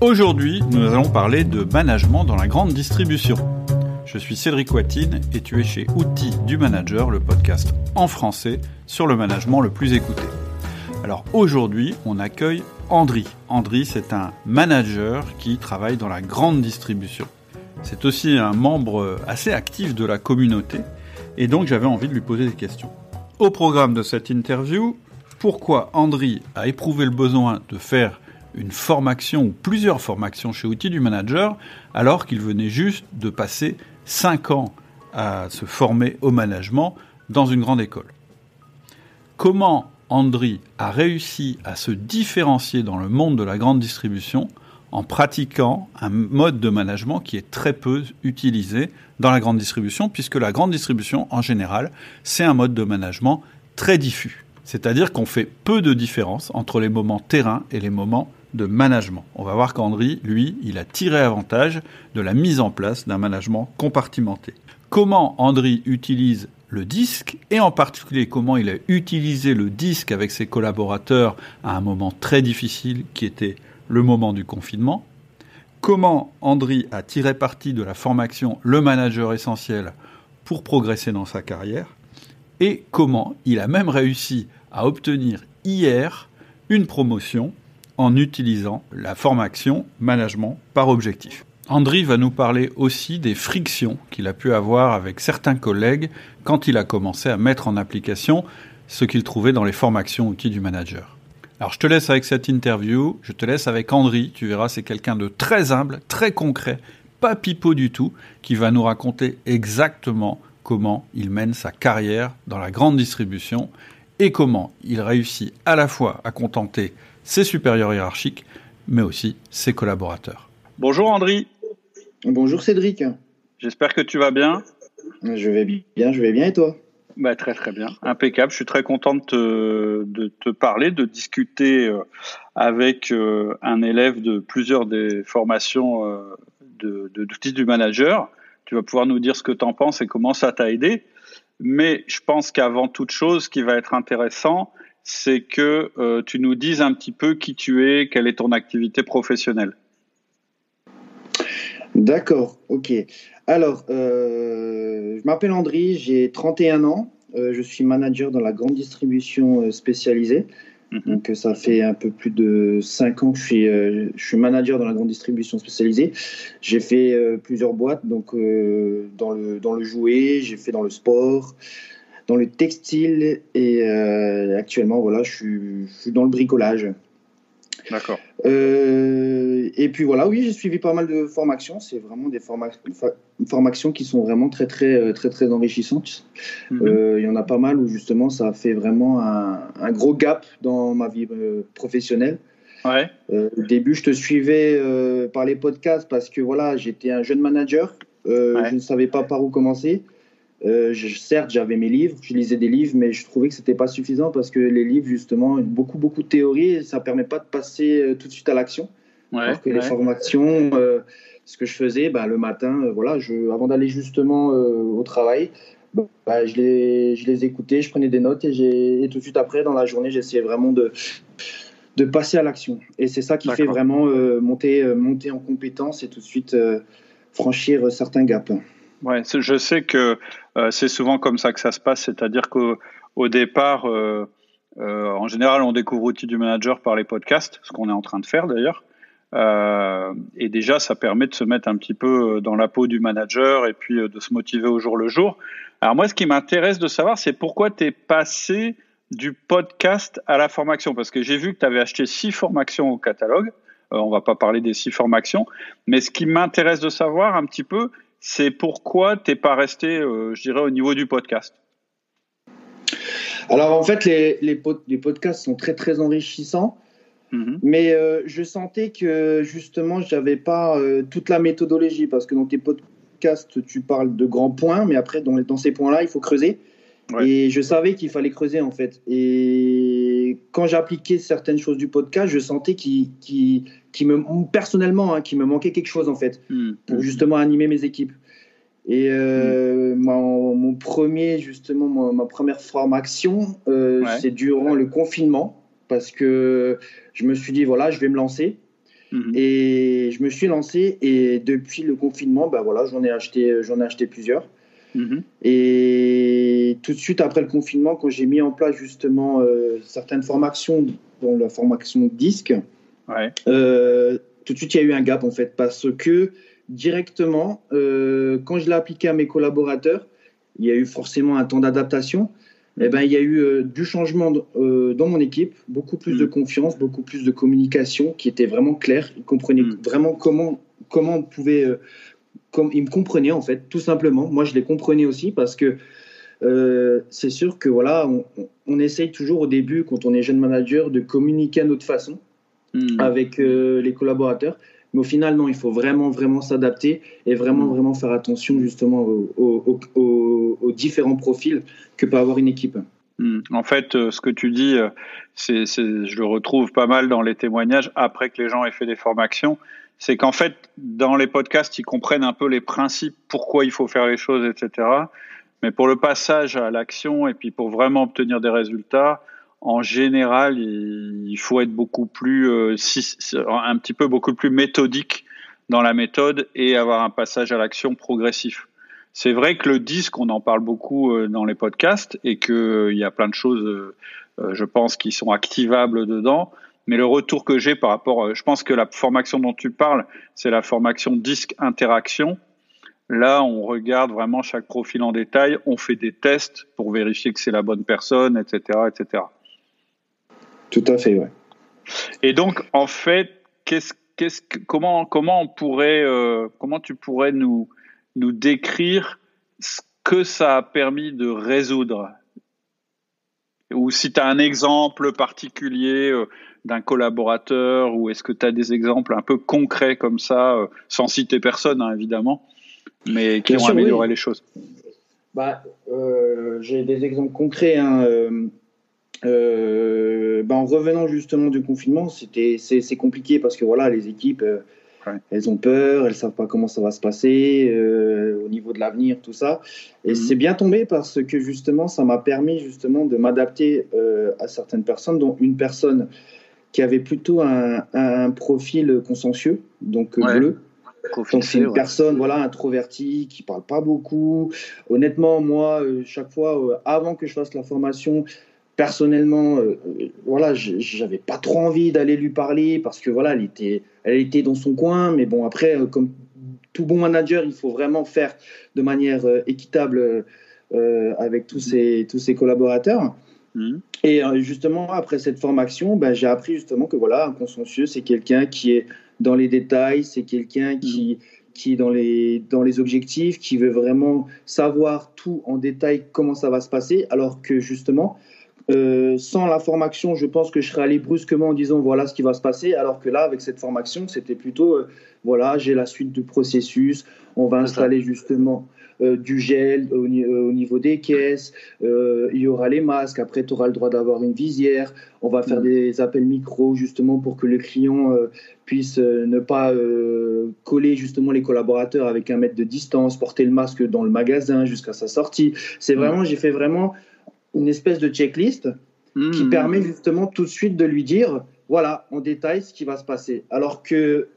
Aujourd'hui, nous allons parler de management dans la grande distribution. Je suis Cédric Watine et tu es chez Outils du Manager, le podcast en français sur le management le plus écouté. Alors aujourd'hui, on accueille Andri. Andri, c'est un manager qui travaille dans la grande distribution. C'est aussi un membre assez actif de la communauté et donc j'avais envie de lui poser des questions. Au programme de cette interview, pourquoi Andri a éprouvé le besoin de faire une formation ou plusieurs formations chez Outils du Manager, alors qu'il venait juste de passer 5 ans à se former au management dans une grande école. Comment Andri a réussi à se différencier dans le monde de la grande distribution en pratiquant un mode de management qui est très peu utilisé dans la grande distribution, puisque la grande distribution, en général, c'est un mode de management très diffus. C'est-à-dire qu'on fait peu de différence entre les moments terrain et les moments de management. On va voir qu'Andri, lui, il a tiré avantage de la mise en place d'un management compartimenté. Comment Andri utilise le disque et en particulier comment il a utilisé le disque avec ses collaborateurs à un moment très difficile qui était le moment du confinement. Comment Andri a tiré parti de la formation Le manager essentiel pour progresser dans sa carrière et comment il a même réussi à obtenir hier une promotion en utilisant la formation management par objectif. Andri va nous parler aussi des frictions qu'il a pu avoir avec certains collègues quand il a commencé à mettre en application ce qu'il trouvait dans les formations outils du manager. Alors je te laisse avec cette interview, je te laisse avec Andri, tu verras c'est quelqu'un de très humble, très concret, pas pipeau du tout, qui va nous raconter exactement comment il mène sa carrière dans la grande distribution et comment il réussit à la fois à contenter ses supérieurs hiérarchiques, mais aussi ses collaborateurs. Bonjour Andri. Bonjour Cédric. J'espère que tu vas bien. Je vais bien, je vais bien et toi? Bah, Très très bien, impeccable. Je suis très content de te, de te parler, de discuter euh, avec euh, un élève de plusieurs des formations euh, de, d'outils du manager. Tu vas pouvoir nous dire ce que tu en penses et comment ça t'a aidé. Mais je pense qu'avant toute chose, ce qui va être intéressant, c'est que euh, tu nous dises un petit peu qui tu es, quelle est ton activité professionnelle. D'accord, ok. Alors, euh, je m'appelle Andri, j'ai 31 ans, euh, je suis manager dans la grande distribution spécialisée. Mhm. Donc, ça fait un peu plus de 5 ans que je suis, je suis manager dans la grande distribution spécialisée. J'ai fait plusieurs boîtes, donc dans, le, dans le jouet, j'ai fait dans le sport, dans le textile et euh, actuellement, voilà, je suis, dans le bricolage. D'accord. Euh, et puis voilà, oui, j'ai suivi pas mal de formations. C'est vraiment des formations qui sont vraiment très, très, euh, très, très enrichissantes. Mhm. Il y en a pas mal où justement ça fait vraiment un, gros gap dans ma vie professionnelle. Ouais. au début, je te suivais par les podcasts parce que voilà, j'étais un jeune manager. Je ne savais pas par où commencer. Euh, certes, j'avais mes livres, je lisais des livres, mais je trouvais que c'était pas suffisant parce que les livres, justement, beaucoup, beaucoup de théories, ça permet pas de passer euh, tout de suite à l'action. Ouais, alors que les formations, euh, ce que je faisais, bah, le matin, voilà, je, avant d'aller justement au travail, bah, je, les, je les écoutais, je prenais des notes et, et tout de suite après, dans la journée, j'essayais vraiment de, de passer à l'action. Et c'est ça qui fait vraiment monter, monter en compétence et tout de suite franchir certains gaps. Ouais, je sais que euh, c'est souvent comme ça que ça se passe, c'est-à-dire qu'au départ, euh, euh, en général, on découvre Outils du Manager par les podcasts, ce qu'on est en train de faire d'ailleurs. et déjà, ça permet de se mettre un petit peu dans la peau du manager et puis de se motiver au jour le jour. Alors moi, ce qui m'intéresse de savoir, c'est pourquoi tu es passé du podcast à la formation, parce que j'ai vu que tu avais acheté six formations au catalogue. on va pas parler des six formations, mais ce qui m'intéresse de savoir un petit peu, c'est pourquoi tu n'es pas resté, euh, je dirais, au niveau du podcast Alors en fait, les, les, podcasts sont très très enrichissants. Mhm. Mais euh, je sentais que justement, je n'avais pas euh, toute la méthodologie parce que dans tes podcasts, tu parles de grands points, mais après, dans, dans ces points-là, il faut creuser. Et je savais qu'il fallait creuser en fait. Et quand j'appliquais certaines choses du podcast, je sentais qu'il qui me personnellement hein, qui me manquait quelque chose en fait hmm. pour justement animer mes équipes. Et euh, hmm. mon, premier justement ma, première formation, euh, c'est durant le confinement parce que je me suis dit voilà je vais me lancer. Mhm. Et je me suis lancé et depuis le confinement, ben voilà, j'en ai acheté, j'en ai acheté plusieurs. Et tout de suite après le confinement, quand j'ai mis en place justement euh, certaines formations, dont la formation disque, euh, tout de suite il y a eu un gap en fait parce que directement, euh, quand je l'ai appliqué à mes collaborateurs, il y a eu forcément un temps d'adaptation. Eh ben, il y a eu euh, du changement euh, dans mon équipe, beaucoup plus de mm. confiance, beaucoup plus de communication qui était vraiment claire. Ils comprenaient mm. vraiment comment, comment on pouvait. Euh, comme, ils me comprenaient en fait, tout simplement. Moi, je les comprenais aussi parce que c'est sûr que voilà, on, on, essaye toujours au début, quand on est jeune manager, de communiquer à notre façon mm. avec les collaborateurs. Mais au final, non, il faut vraiment, vraiment s'adapter et vraiment, mm. vraiment faire attention justement aux, différents profils que peut avoir une équipe. Mm. En fait, euh, ce que tu dis, euh, c'est, je le retrouve pas mal dans les témoignages après que les gens aient fait des formations. C'est qu'en fait, dans les podcasts, ils comprennent un peu les principes, pourquoi il faut faire les choses, etc. Mais pour le passage à l'action et puis pour vraiment obtenir des résultats, en général, il faut être beaucoup plus, euh, un petit peu beaucoup plus méthodique dans la méthode et avoir un passage à l'action progressif. C'est vrai que le disque, on en parle beaucoup euh, dans les podcasts et qu'il euh, y a plein de choses, je pense, qui sont activables dedans. Mais le retour que j'ai par rapport, je pense que la formation dont tu parles, c'est la formation disque interaction. Là, on regarde vraiment chaque profil en détail, on fait des tests pour vérifier que c'est la bonne personne, etc., etc. Tout à fait, ouais. Et donc, en fait, qu'est-ce, qu'est-ce, comment, comment on pourrait, euh, comment tu pourrais nous, nous décrire ce que ça a permis de résoudre? Ou si tu as un exemple particulier euh, d'un collaborateur, ou est-ce que tu as des exemples un peu concrets comme ça, euh, sans citer personne, hein, évidemment, mais qui ont amélioré les choses? Bah, J'ai des exemples concrets. Hein, euh, ben en revenant justement du confinement, c'était c'est compliqué parce que voilà, les équipes, euh, elles ont peur, elles savent pas comment ça va se passer euh, au niveau de l'avenir, tout ça. Et mhm. c'est bien tombé parce que justement, ça m'a permis justement de m'adapter à certaines personnes, dont une personne qui avait plutôt un, un profil consensueux, donc bleu. Donc c'est une personne voilà introvertie qui parle pas beaucoup. Honnêtement, moi, chaque fois, avant que je fasse la formation, personnellement, euh, voilà, j'avais pas trop envie d'aller lui parler parce que voilà, elle était, elle était dans son coin. Mais bon, après, euh, comme tout bon manager, il faut vraiment faire de manière euh, équitable avec tous ses, tous ses collaborateurs. Mmh. Et justement, après cette formation, ben, j'ai appris justement que voilà, un consensueux, c'est quelqu'un qui est dans les détails, c'est quelqu'un qui, mmh. qui est dans les, dans les objectifs, qui veut vraiment savoir tout en détail comment ça va se passer, alors que justement, euh, sans la formation, je pense que je serais allé brusquement en disant voilà ce qui va se passer, alors que là, avec cette formation, c'était plutôt euh, voilà, j'ai la suite du processus, on va installer justement euh, du gel au, niveau des caisses, il y aura les masques, après tu auras le droit d'avoir une visière, on va faire mm. des appels micro justement pour que le client puisse ne pas coller justement les collaborateurs avec un mètre de distance, porter le masque dans le magasin jusqu'à sa sortie. C'est mm. vraiment, j'ai fait vraiment une espèce de checklist qui hmm. permet justement tout de suite de lui dire voilà en détail ce qui va se passer. Alors que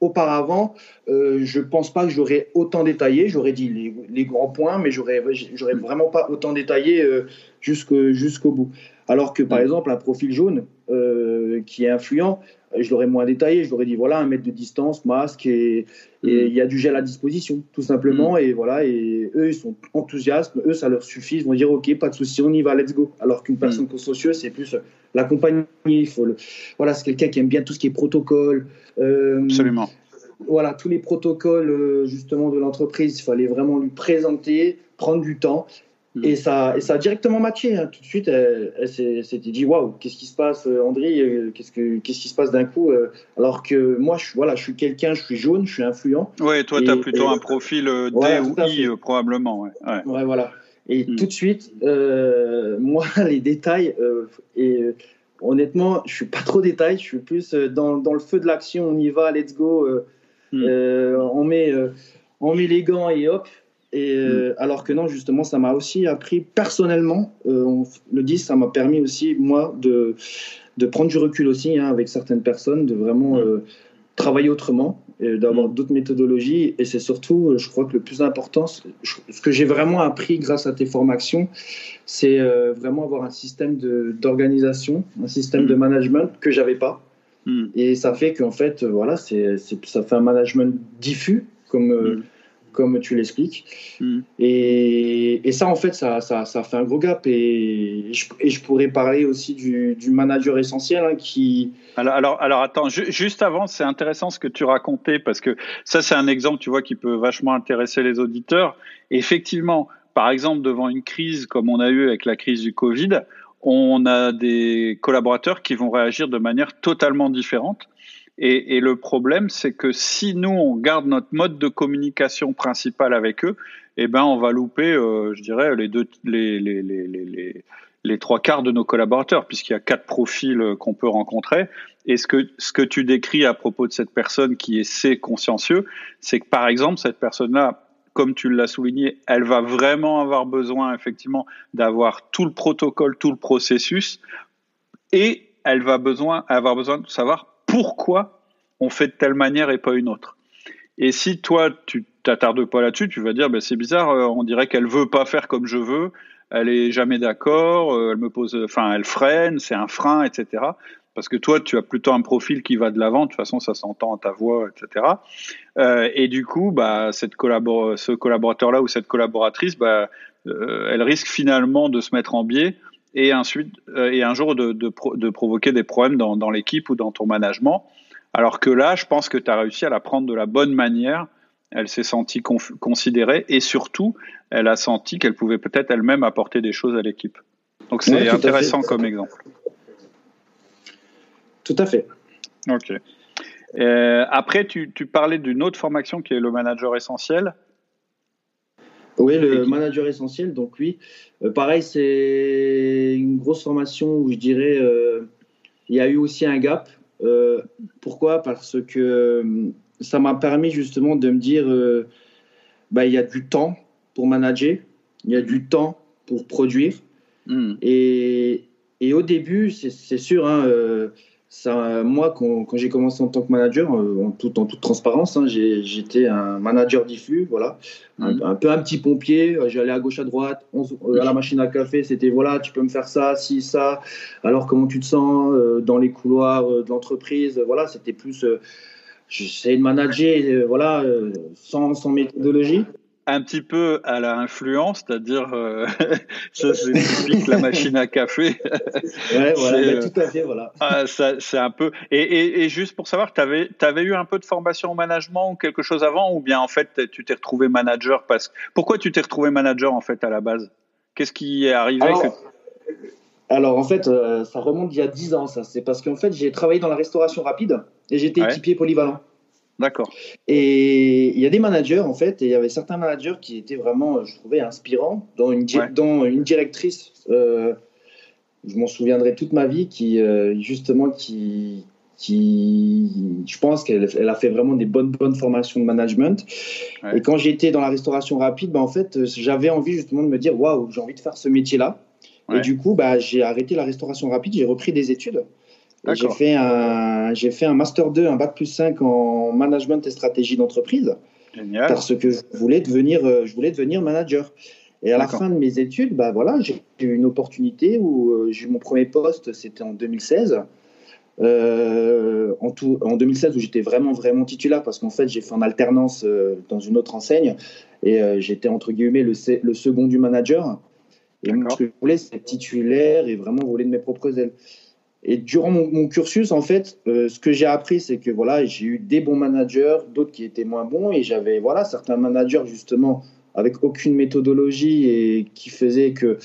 auparavant, euh, je pense pas que j'aurais autant détaillé. J'aurais dit les, grands points, mais j'aurais j'aurais vraiment pas autant détaillé euh, jusqu'au bout. Alors que par hmm. exemple un profil jaune euh, qui est influent, je l'aurais moins détaillé. Je l'aurais dit voilà un mètre de distance, masque et mm. il y a du gel à disposition, tout simplement. Mm. Et voilà, et eux ils sont enthousiastes, eux ça leur suffit. Ils vont dire ok, pas de souci, on y va, let's go. Alors qu'une personne mm. consciencieuse, c'est plus l'accompagner. Il faut le... voilà, c'est quelqu'un qui aime bien tout ce qui est protocole. Euh, Absolument. Voilà, tous les protocoles euh, justement de l'entreprise, il fallait vraiment lui présenter, prendre du temps. Et mm. ça, et ça a directement matché. Hein. Tout de suite, elle, s'était dit Waouh, qu'est-ce qui se passe, euh, André euh, Qu'est-ce, que, qu'est-ce qui se passe d'un coup euh? Alors que moi, je, voilà, je suis quelqu'un, je suis jaune, je suis influent. Oui, toi, tu as plutôt un profil D ou I, probablement. Ouais. ouais. voilà. Et mm. tout de suite, moi, les détails, et honnêtement, je suis pas trop détail, je suis plus dans, dans le feu de l'action, on y va, let's go. Mm. on, met, on met les gants et hop. Et euh, mm. alors que non, justement, ça m'a aussi appris personnellement, euh, le 10, ça m'a permis aussi, moi, de, de prendre du recul aussi hein, avec certaines personnes, de vraiment mm. travailler autrement, d'avoir mm. d'autres méthodologies. Et c'est surtout, je crois que le plus important, ce que j'ai vraiment appris grâce à tes formations, c'est euh, vraiment avoir un système d'organisation, un système mm. de management que j'avais pas. Et ça fait qu'en fait, voilà, c'est ça fait un management diffus, comme comme tu l'expliques. Hmm. Et, et, ça, en fait, ça, ça, ça, fait un gros gap. Et je, et je pourrais parler aussi du, du manager essentiel hein, qui. Alors, alors, alors attends, juste avant, c'est intéressant ce que tu racontais parce que ça, c'est un exemple, tu vois, qui peut vachement intéresser les auditeurs. effectivement, par exemple, devant une crise comme on a eu avec la crise du Covid, on a des collaborateurs qui vont réagir de manière totalement différente. Et, et, le problème, c'est que si nous, on garde notre mode de communication principal avec eux, eh ben, on va louper, euh, je dirais, les, deux, les, les, les, les, trois quarts de nos collaborateurs, puisqu'il y a quatre profils euh, qu'on peut rencontrer. Et ce que, ce que tu décris à propos de cette personne qui est C consciencieux, c'est que, par exemple, cette personne-là, comme tu l'as souligné, elle va vraiment avoir besoin, effectivement, d'avoir tout le protocole, tout le processus, et elle va besoin, avoir besoin de savoir pourquoi on fait de telle manière et pas une autre. Et si toi, tu t'attardes pas là-dessus, tu vas dire, ben, c'est bizarre, euh, on dirait qu'elle veut pas faire comme je veux, elle est jamais d'accord, euh, elle me pose, enfin, elle freine, c'est un frein, etc. Parce que toi, tu as plutôt un profil qui va de l'avant, de toute façon, ça s'entend à ta voix, etc. Euh, et du coup, bah, cette ce collaborateur-là ou cette collaboratrice, bah, elle risque finalement de se mettre en biais et ensuite euh, et un jour de, de, de, provoquer des problèmes dans, dans l'équipe ou dans ton management. Alors que là, je pense que tu as réussi à la prendre de la bonne manière. Elle s'est sentie considérée et surtout, elle a senti qu'elle pouvait peut-être elle-même apporter des choses à l'équipe. Donc c'est intéressant comme exemple. Tout à fait. Ok. Euh, après, tu, tu parlais d'une autre formation qui est le manager essentiel. Oui, le manager essentiel, donc oui. Euh, pareil, c'est une grosse formation où je dirais euh, il y a eu aussi un gap. Euh, pourquoi? Parce que ça m'a permis justement de me dire bah, il y a du temps pour manager, il y a du temps pour produire. Hmm. Et, et, au début, c'est sûr, hein, ça, moi, quand, j'ai commencé en tant que manager, euh, en, tout, en toute transparence, hein, j'étais un manager diffus, voilà, mhm. un, peu un petit pompier. Euh, j'allais à gauche, à droite, euh, à la machine à café, c'était voilà, tu peux me faire ça, si, ça. Alors, comment tu te sens dans les couloirs de l'entreprise Voilà, c'était plus. J'essayais de manager, voilà, sans, sans méthodologie un petit peu à la influence, c'est-à-dire euh, ça c'est typique la machine à café. ouais, voilà, tout à fait, voilà. C'est un peu. Et, et, et, juste pour savoir, tu avais, avais, eu un peu de formation au management ou quelque chose avant, ou bien en fait tu t'es retrouvé manager parce pourquoi tu t'es retrouvé manager en fait à la base? Qu'est-ce qui est arrivé alors, alors en fait, euh, ça remonte il y a 10 ans, ça. C'est parce qu'en fait j'ai travaillé dans la restauration rapide et j'étais équipier polyvalent. D'accord. Et il y a des managers, en fait, et il y avait certains managers qui étaient vraiment, je trouvais, inspirants, dans une, dans une directrice, euh, je m'en souviendrai toute ma vie, qui, euh, justement, qui, qui, je pense qu'elle elle a fait vraiment des bonnes, bonnes formations de management. Et quand j'étais dans la restauration rapide, bah, en fait, j'avais envie justement de me dire, waouh, j'ai envie de faire ce métier-là. Et du coup, bah, j'ai arrêté la restauration rapide, j'ai repris des études. J'ai fait, un, j'ai fait un Master 2, un Bac plus 5 en management et stratégie d'entreprise. Parce que je voulais devenir, euh, je voulais devenir manager. Et à la fin de mes études, bah voilà, j'ai eu une opportunité où euh, j'ai eu mon premier poste, c'était en 2016. Euh, en, tout, en 2016 où j'étais vraiment vraiment titulaire parce qu'en fait j'ai fait en alternance dans une autre enseigne et j'étais entre guillemets le, le, second du manager et moi ce que je voulais c'est titulaire et vraiment voler de mes propres ailes et durant mon, cursus, en fait, euh, ce que j'ai appris, c'est que voilà, j'ai eu des bons managers, d'autres qui étaient moins bons, et j'avais voilà certains managers justement avec aucune méthodologie et qui faisaient que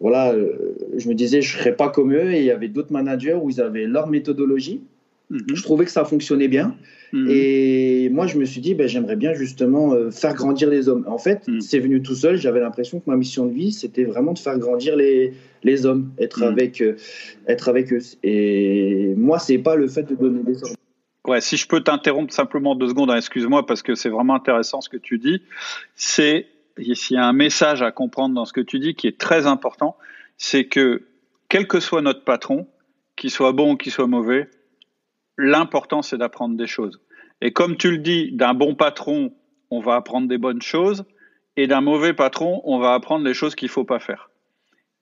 voilà, euh, je me disais je serais pas comme eux, et il y avait d'autres managers où ils avaient leur méthodologie. Mhm. Je trouvais que ça fonctionnait bien. Mhm. Et moi, je me suis dit, ben, j'aimerais bien justement euh, faire grandir les hommes. En fait, mhm. c'est venu tout seul. J'avais l'impression que ma mission de vie, c'était vraiment de faire grandir les, les hommes, être, avec, euh, être avec eux. Et moi, c'est pas le fait de donner des ordres. Ouais, si je peux t'interrompre simplement deux secondes, hein, excuse-moi, parce que c'est vraiment intéressant ce que tu dis. C'est, s'il y a un message à comprendre dans ce que tu dis qui est très important, c'est que quel que soit notre patron, qu'il soit bon ou qu'il soit mauvais, l'important c'est d'apprendre des choses. Et comme tu le dis, d'un bon patron, on va apprendre des bonnes choses, et d'un mauvais patron, on va apprendre les choses qu'il faut pas faire.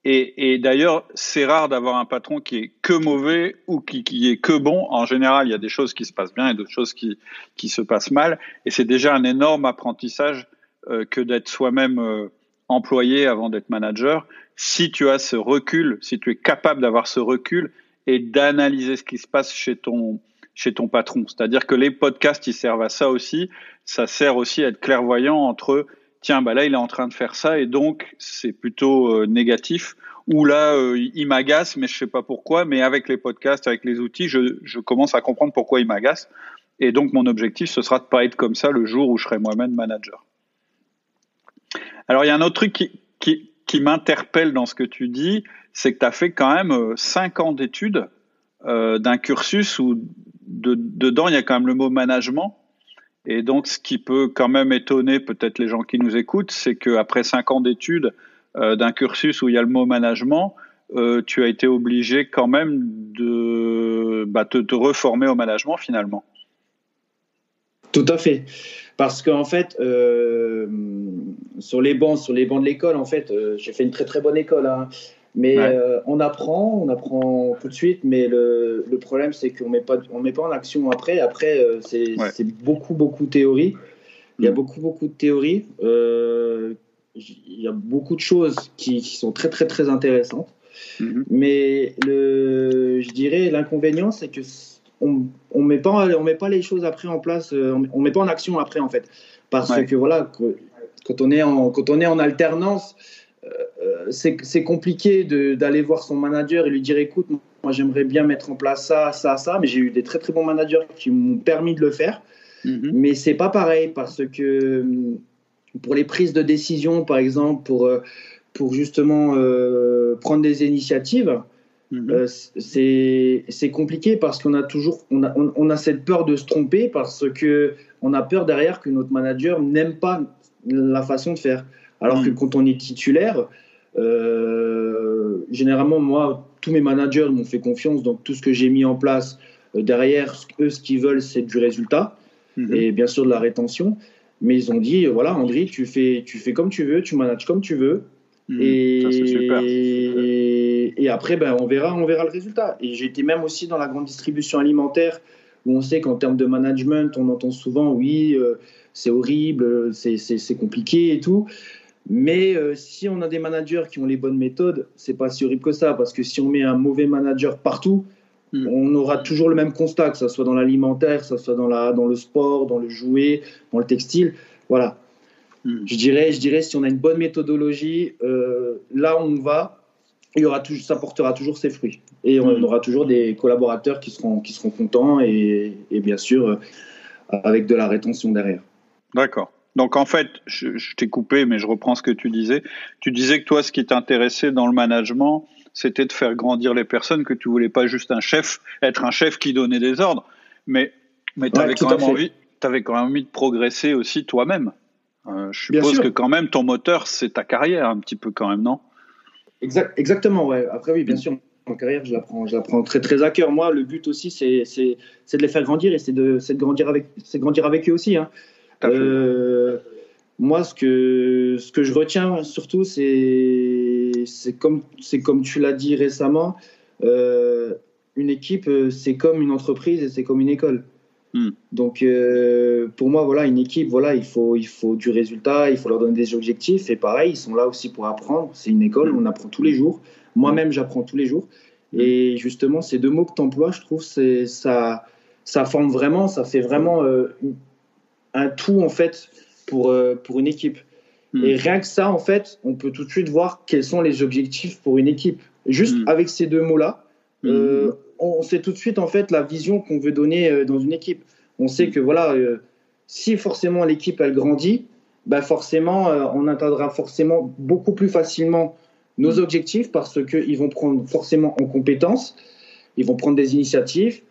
Et, d'ailleurs, c'est rare d'avoir un patron qui est que mauvais ou qui, qui, est que bon. En général, il y a des choses qui se passent bien et d'autres choses qui, qui se passent mal. Et c'est déjà un énorme apprentissage euh, que d'être soi-même euh, employé avant d'être manager. Si tu as ce recul, si tu es capable d'avoir ce recul et d'analyser ce qui se passe chez ton chez ton patron. C'est-à-dire que les podcasts, ils servent à ça aussi. Ça sert aussi à être clairvoyant entre tiens, bah là, il est en train de faire ça et donc c'est plutôt euh, négatif. Ou là, euh, il m'agace, mais je sais pas pourquoi. Mais avec les podcasts, avec les outils, je, je commence à comprendre pourquoi il m'agace. Et donc, mon objectif, ce sera de pas être comme ça le jour où je serai moi-même manager. Alors, il y a un autre truc qui, qui, qui m'interpelle dans ce que tu dis, c'est que tu as fait quand même euh, cinq ans d'études euh, d'un cursus où de, dedans, il y a quand même le mot management. Et donc, ce qui peut quand même étonner peut-être les gens qui nous écoutent, c'est qu'après cinq ans d'études euh, d'un cursus où il y a le mot management, euh, tu as été obligé quand même de bah, te, reformer au management finalement. Tout à fait. Parce qu'en fait, euh, sur les bancs, sur les bancs de l'école, en fait, j'ai fait une très très bonne école. Hein. Mais euh, on apprend, on apprend tout de suite, mais le, le problème c'est qu'on on met pas en action après. Après, euh, c'est beaucoup beaucoup de théorie. Il y a mm. beaucoup beaucoup de théorie. Euh, il y a beaucoup de choses qui, qui sont très très très intéressantes. Mm-hmm. Mais le, je dirais l'inconvénient c'est que on, on met pas on met pas les choses après en place, on, met pas en action après en fait, parce que voilà, quand on est en quand on est en alternance euh, c'est compliqué d'aller voir son manager et lui dire écoute, moi j'aimerais bien mettre en place ça, ça, ça, mais j'ai eu des très très bons managers qui m'ont permis de le faire. Mhm. Mais c'est pas pareil parce que euh, pour les prises de décision, par exemple, pour, euh, pour justement prendre des initiatives, mhm. c'est compliqué parce qu'on a toujours on a, on, a, cette peur de se tromper parce que on a peur derrière que notre manager n'aime pas la façon de faire. Alors que mm. quand on est titulaire, euh, généralement, moi, tous mes managers m'ont fait confiance, donc tout ce que j'ai mis en place euh, derrière, eux, ce qu'ils veulent, c'est du résultat mm-hmm. et bien sûr de la rétention. Mais ils ont dit, voilà, André, tu fais, tu fais comme tu veux, tu manages comme tu veux. Mm. et, et, après, ben, on, verra, on verra le résultat. Et été même aussi dans la grande distribution alimentaire, où on sait qu'en termes de management, on entend souvent, oui, euh, c'est horrible, c'est compliqué et tout. Mais euh, si on a des managers qui ont les bonnes méthodes, c'est pas si horrible que ça, parce que si on met un mauvais manager partout, hmm. on aura toujours le même constat, que ce soit dans l'alimentaire, que ce soit dans, la, dans le sport, dans le jouet, dans le textile. Voilà. Hmm. Je, dirais, je dirais, si on a une bonne méthodologie, euh, là on va, il y aura tout, ça portera toujours ses fruits. Et on hmm. aura toujours des collaborateurs qui seront, qui seront contents et, et bien sûr, euh, avec de la rétention derrière. D'accord. Donc en fait, je, t'ai coupé, mais je reprends ce que tu disais. Tu disais que toi, ce qui t'intéressait dans le management, c'était de faire grandir les personnes, que tu voulais pas juste un chef, être un chef qui donnait des ordres, mais, mais tu avais, quand même envie, avais quand même envie de progresser aussi toi-même. Euh, je suppose que quand même ton moteur, c'est ta carrière un petit peu quand même, non? Exact, Exactement, ouais. Après, oui, bien sûr, ma carrière, je la prends, je la prends très, très à cœur. Moi, le but aussi, c'est de les faire grandir et c'est de, de, grandir avec, grandir avec eux aussi. Hein. Euh, moi, ce que, ce que je retiens surtout, c'est comme, comme tu l'as dit récemment, euh, une équipe, c'est comme une entreprise et c'est comme une école. Hmm. Donc, euh, pour moi, voilà, une équipe, voilà, il faut, il faut du résultat, il faut leur donner des objectifs. Et pareil, ils sont là aussi pour apprendre. C'est une école, hmm. on apprend tous les jours. Moi-même, j'apprends tous les jours. Hmm. Et justement, ces deux mots que tu emploies, je trouve, ça, ça forme vraiment, ça fait vraiment un tout en fait pour, euh, pour une équipe. Hmm. Et rien que ça, en fait, on peut tout de suite voir quels sont les objectifs pour une équipe. Juste hmm. avec ces deux mots-là, hmm. euh, on sait tout de suite en fait la vision qu'on veut donner euh, dans une équipe. On sait que voilà, si forcément l'équipe elle grandit, bah forcément on atteindra forcément beaucoup plus facilement nos objectifs parce qu'ils vont prendre forcément en compétences, ils vont prendre des initiatives,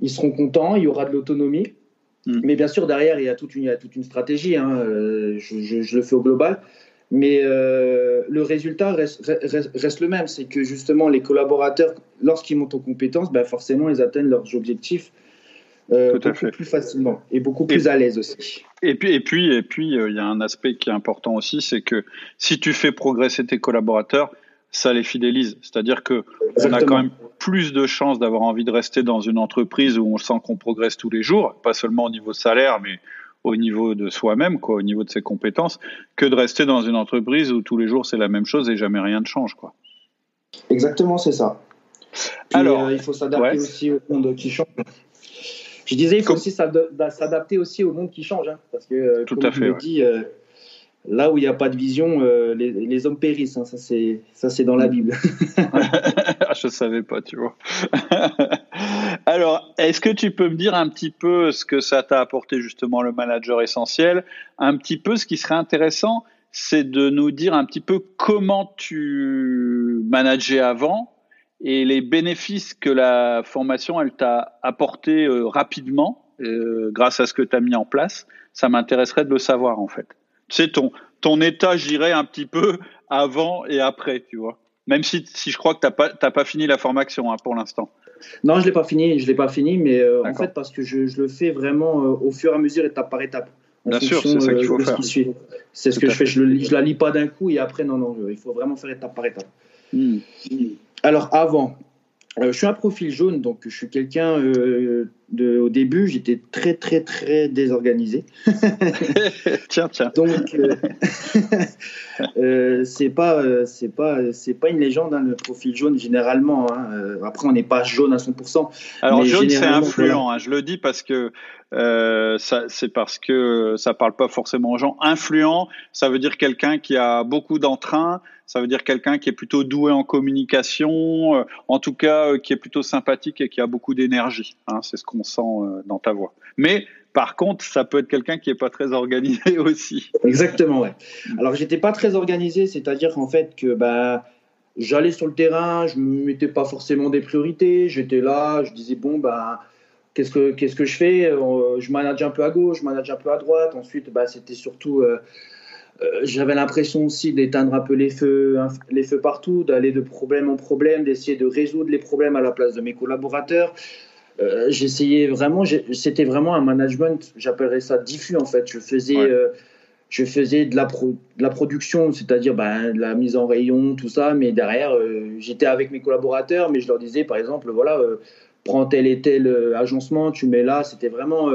ils seront contents, il y aura de l'autonomie. Mm. Mais bien sûr, derrière, il y a toute une, toute une stratégie. Hein. Euh, je, le fais au global. Mais euh, le résultat reste, reste, le même. C'est que justement, les collaborateurs, lorsqu'ils montent en compétences, ben forcément, ils atteignent leurs objectifs beaucoup plus facilement et beaucoup plus à l'aise aussi. Et puis, et puis, et puis, il y a un aspect qui est important aussi, c'est que si tu fais progresser tes collaborateurs, ça les fidélise. C'est-à-dire que on a quand même plus de chances d'avoir envie de rester dans une entreprise où on sent qu'on progresse tous les jours, pas seulement au niveau salaire, mais au niveau de soi-même, quoi, au niveau de ses compétences, que de rester dans une entreprise où tous les jours c'est la même chose et jamais rien ne change, quoi. Exactement, c'est ça. Alors, euh, il faut s'adapter aussi au monde qui change. Je disais, il faut aussi s'adapter aussi au monde qui change, hein, parce que euh, Tout à fait, euh, là où il n'y a pas de vision, les, les, hommes périssent. Hein, ça, c'est ça, c'est dans la Bible. Je savais pas, tu vois. Alors, est-ce que tu peux me dire un petit peu ce que ça t'a apporté justement le manager essentiel? Un petit peu ce qui serait intéressant, c'est de nous dire un petit peu comment tu manageais avant et les bénéfices que la formation elle t'a apporté euh, rapidement euh, grâce à ce que tu as mis en place. Ça m'intéresserait de le savoir en fait. C'est ton ton état, j'irais un petit peu avant et après, tu vois. Même si, si je crois que tu n'as pas, pas fini la formation hein, pour l'instant. Non, je ne l'ai pas fini, je l'ai pas fini, mais euh, en fait, parce que je, je le fais vraiment au fur et à mesure, étape par étape. Bien sûr, c'est ça qu'il faut faire. C'est ce que je fais. Je ne la lis pas d'un coup et après, non, non, il faut vraiment faire étape par étape. Hmm. Alors, avant, euh, je suis un profil jaune, donc je suis quelqu'un euh, de, au début, j'étais très très très désorganisé. tiens, tiens. Donc euh, c'est pas c'est pas c'est pas une légende hein, le profil jaune généralement. Hein. après on n'est pas jaune à 100%. Alors jaune c'est influent. Hein. je le dis parce que c'est parce que ça parle pas forcément aux gens. Influent, ça veut dire quelqu'un qui a beaucoup d'entrain ça veut dire quelqu'un qui est plutôt doué en communication, euh, en tout cas euh, qui est plutôt sympathique et qui a beaucoup d'énergie. Hein, c'est ce qu'on sent euh, dans ta voix. Mais par contre, ça peut être quelqu'un qui est pas très organisé aussi. Exactement, ouais. Alors j'étais pas très organisé, c'est-à-dire en fait que bah j'allais sur le terrain, je me mettais pas forcément des priorités, j'étais là, je disais bon bah qu'est-ce que qu'est-ce que je fais? Je manage un peu à gauche, je manage un peu à droite. Ensuite, bah c'était surtout euh, j'avais l'impression aussi d'éteindre un peu les feux, les feux partout, d'aller de problème en problème, d'essayer de résoudre les problèmes à la place de mes collaborateurs. Euh, j'essayais vraiment, c'était vraiment un management, j'appellerais ça diffus en fait. Je faisais, euh, je faisais de la, de la production, c'est-à-dire ben, de la mise en rayon, tout ça, mais derrière, j'étais avec mes collaborateurs, mais je leur disais par exemple, voilà, prends tel et tel agencement, tu mets là, c'était vraiment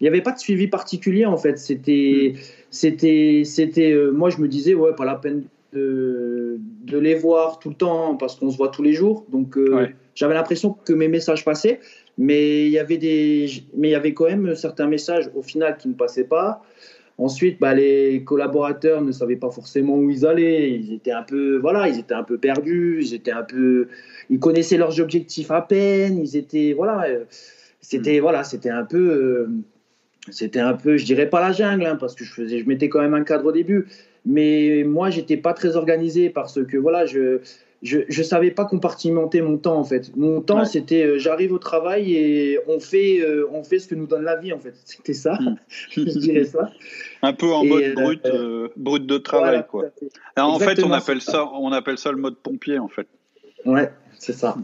il n'y avait pas de suivi particulier en fait. C'était, hmm. c'était, c'était. Euh, moi, je me disais, ouais, pas la peine de, de les voir tout le temps parce qu'on se voit tous les jours. Donc, euh, j'avais l'impression que mes messages passaient, mais il y avait des, mais il y avait quand même certains messages au final qui ne passaient pas. Ensuite, bah, les collaborateurs ne savaient pas forcément où ils allaient. Ils étaient un peu, voilà, ils étaient un peu perdus. Ils étaient un peu, ils connaissaient leurs objectifs à peine. Ils étaient, voilà, euh, c'était, hmm. voilà, c'était un peu c'était un peu, je dirais pas la jungle, hein, parce que je faisais, je mettais quand même un cadre au début, mais moi j'étais pas très organisé parce que voilà, je, je, je savais pas compartimenter mon temps en fait. Mon temps c'était, euh, j'arrive au travail et on fait, euh, on fait ce que nous donne la vie en fait. C'était ça, hmm. je dirais ça. Un peu en mode euh, brut, brut de travail quoi. Alors, en fait, on appelle ça, on appelle ça le mode pompier en fait. Ouais, c'est ça.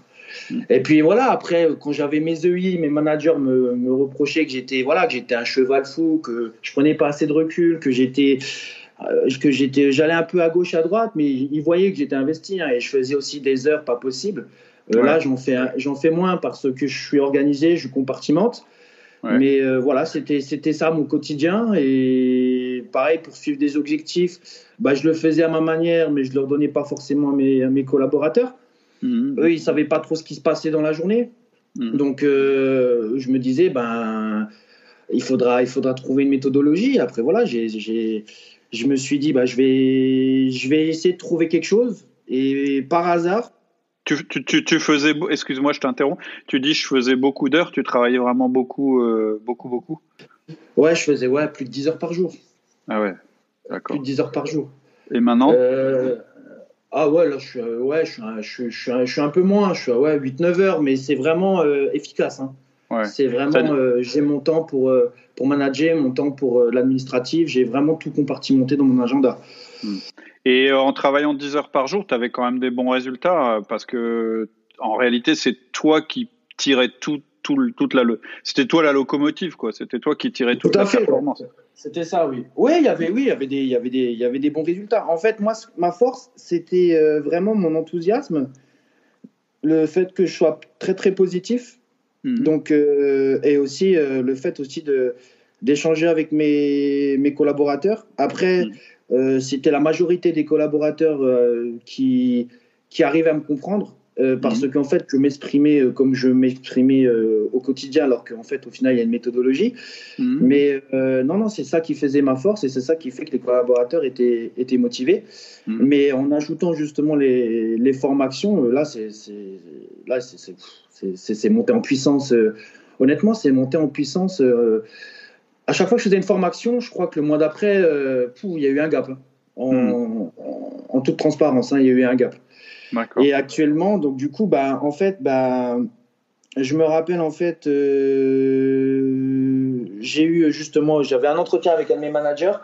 Et puis voilà, après, quand j'avais mes EI, mes managers me, me reprochaient que j'étais voilà, que j'étais un cheval fou, que je prenais pas assez de recul, que j'étais euh, que j'étais j'allais un peu à gauche à droite mais ils voyaient que j'étais investi hein, et je faisais aussi des heures pas possibles. Euh, là j'en fais j'en fais moins parce que je suis organisé je compartimente. Mais euh, voilà c'était c'était ça mon quotidien et pareil pour suivre des objectifs bah, je le faisais à ma manière mais je leur donnais pas forcément à mes, à mes collaborateurs Mhm. Eux, ils savaient pas trop ce qui se passait dans la journée. Mhm. Donc, euh, je me disais, ben, il faudra, il faudra trouver une méthodologie. Après, voilà, j'ai, je me suis dit, bah, je, vais, je vais essayer de trouver quelque chose. Et par hasard. Tu, tu, tu, faisais, excuse-moi, je t'interromps. Tu dis, je faisais beaucoup d'heures. Tu travaillais vraiment beaucoup, euh, beaucoup, beaucoup? Ouais, je faisais ouais, plus de 10 heures par jour. Ah ouais, d'accord. Plus de 10 heures par jour. Et maintenant? Euh, ah ouais, là, je suis, euh, ouais, je suis, un, je, suis, je suis un peu moins, je suis à ouais, 8-9 heures, mais c'est vraiment euh, efficace. Hein. Ouais. C'est vraiment, euh, j'ai mon temps pour, pour manager, mon temps pour l'administratif, j'ai vraiment tout compartimenté dans mon agenda. Hmm. Et en travaillant 10 heures par jour, tu avais quand même des bons résultats, parce que en réalité, c'est toi qui tirais tout, tout toute la, c'était toi la locomotive, quoi. C'était toi qui tirais toute tout la fait, performance. C'était ça, oui. Oui, il y avait, oui, il y avait des, il y avait des, il y avait des bons résultats. En fait, moi, ma force, c'était euh, vraiment mon enthousiasme, le fait que je sois très très positif, mhm. donc euh, et aussi euh, le fait aussi de d'échanger avec mes, mes collaborateurs. Après, mhm. c'était la majorité des collaborateurs qui qui arrivent à me comprendre euh, parce mhm. qu'en fait, je m'exprimais euh, comme je m'exprimais euh, au quotidien, alors qu'en fait, au final, il y a une méthodologie. Mhm. Mais non, non, c'est ça qui faisait ma force et c'est ça qui fait que les collaborateurs étaient, étaient motivés. Mhm. Mais en ajoutant justement les, les formations, là, c'est monté en puissance. honnêtement, c'est monté en puissance. à chaque fois que je faisais une formation, je crois que le mois d'après, il y a eu un gap. Hein. En, en, toute transparence, hein, il y a eu un gap. Et actuellement, donc du coup, bah, en fait, bah, je me rappelle en fait, euh, j'ai eu justement, j'avais un entretien avec un de mes managers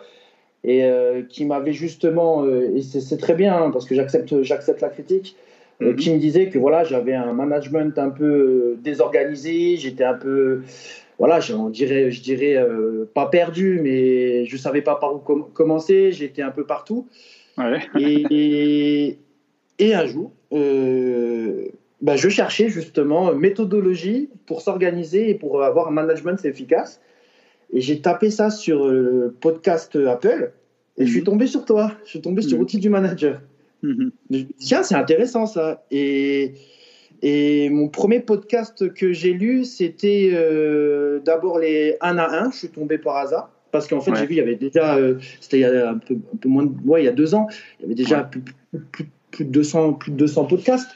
et euh, qui m'avait justement, euh, et c'est très bien hein, parce que j'accepte, j'accepte la critique, mhm. qui me disait que voilà, j'avais un management un peu désorganisé, j'étais un peu, voilà, je dirais, je dirais pas perdu, mais je savais pas par où commencer, j'étais un peu partout. Ouais. et, et un jour, euh, bah, je cherchais justement méthodologie pour s'organiser et pour avoir un management efficace. Et j'ai tapé ça sur le podcast Apple et je suis mhm. tombé sur toi. Je suis tombé sur l'outil mhm. du manager. Mhm. tiens, c'est intéressant ça. Et, et mon premier podcast que j'ai lu, c'était euh, d'abord les 1 à 1. Je suis tombé par hasard. Parce qu'en fait, j'ai vu, il y avait déjà, euh, c'était il y a un peu, un peu, moins de, ouais, il y a deux ans, il y avait déjà plus, plus, plus de 200, plus de 200 podcasts.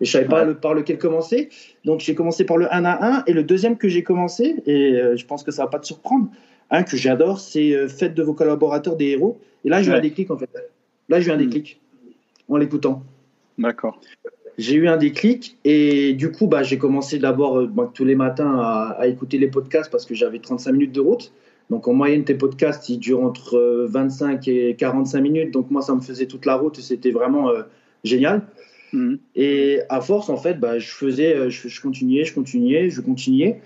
Et je savais pas le, par lequel commencer. Donc j'ai commencé par le 1 à 1. Et le deuxième que j'ai commencé, et euh, je pense que ça va pas te surprendre, un que j'adore, c'est euh, Faites de vos collaborateurs des héros. Et là, j'ai eu un déclic en fait. Là, j'ai eu un déclic en l'écoutant. D'accord. J'ai eu un déclic et du coup, bah, j'ai commencé d'abord euh, tous les matins à, à, écouter les podcasts parce que j'avais 35 minutes de route. Donc en moyenne, tes podcasts, ils durent entre 25 et 45 minutes. Donc moi, ça me faisait toute la route et c'était vraiment génial. Mhm. Et à force, en fait, bah, je faisais, euh, je, continuais, je continuais, je continuais.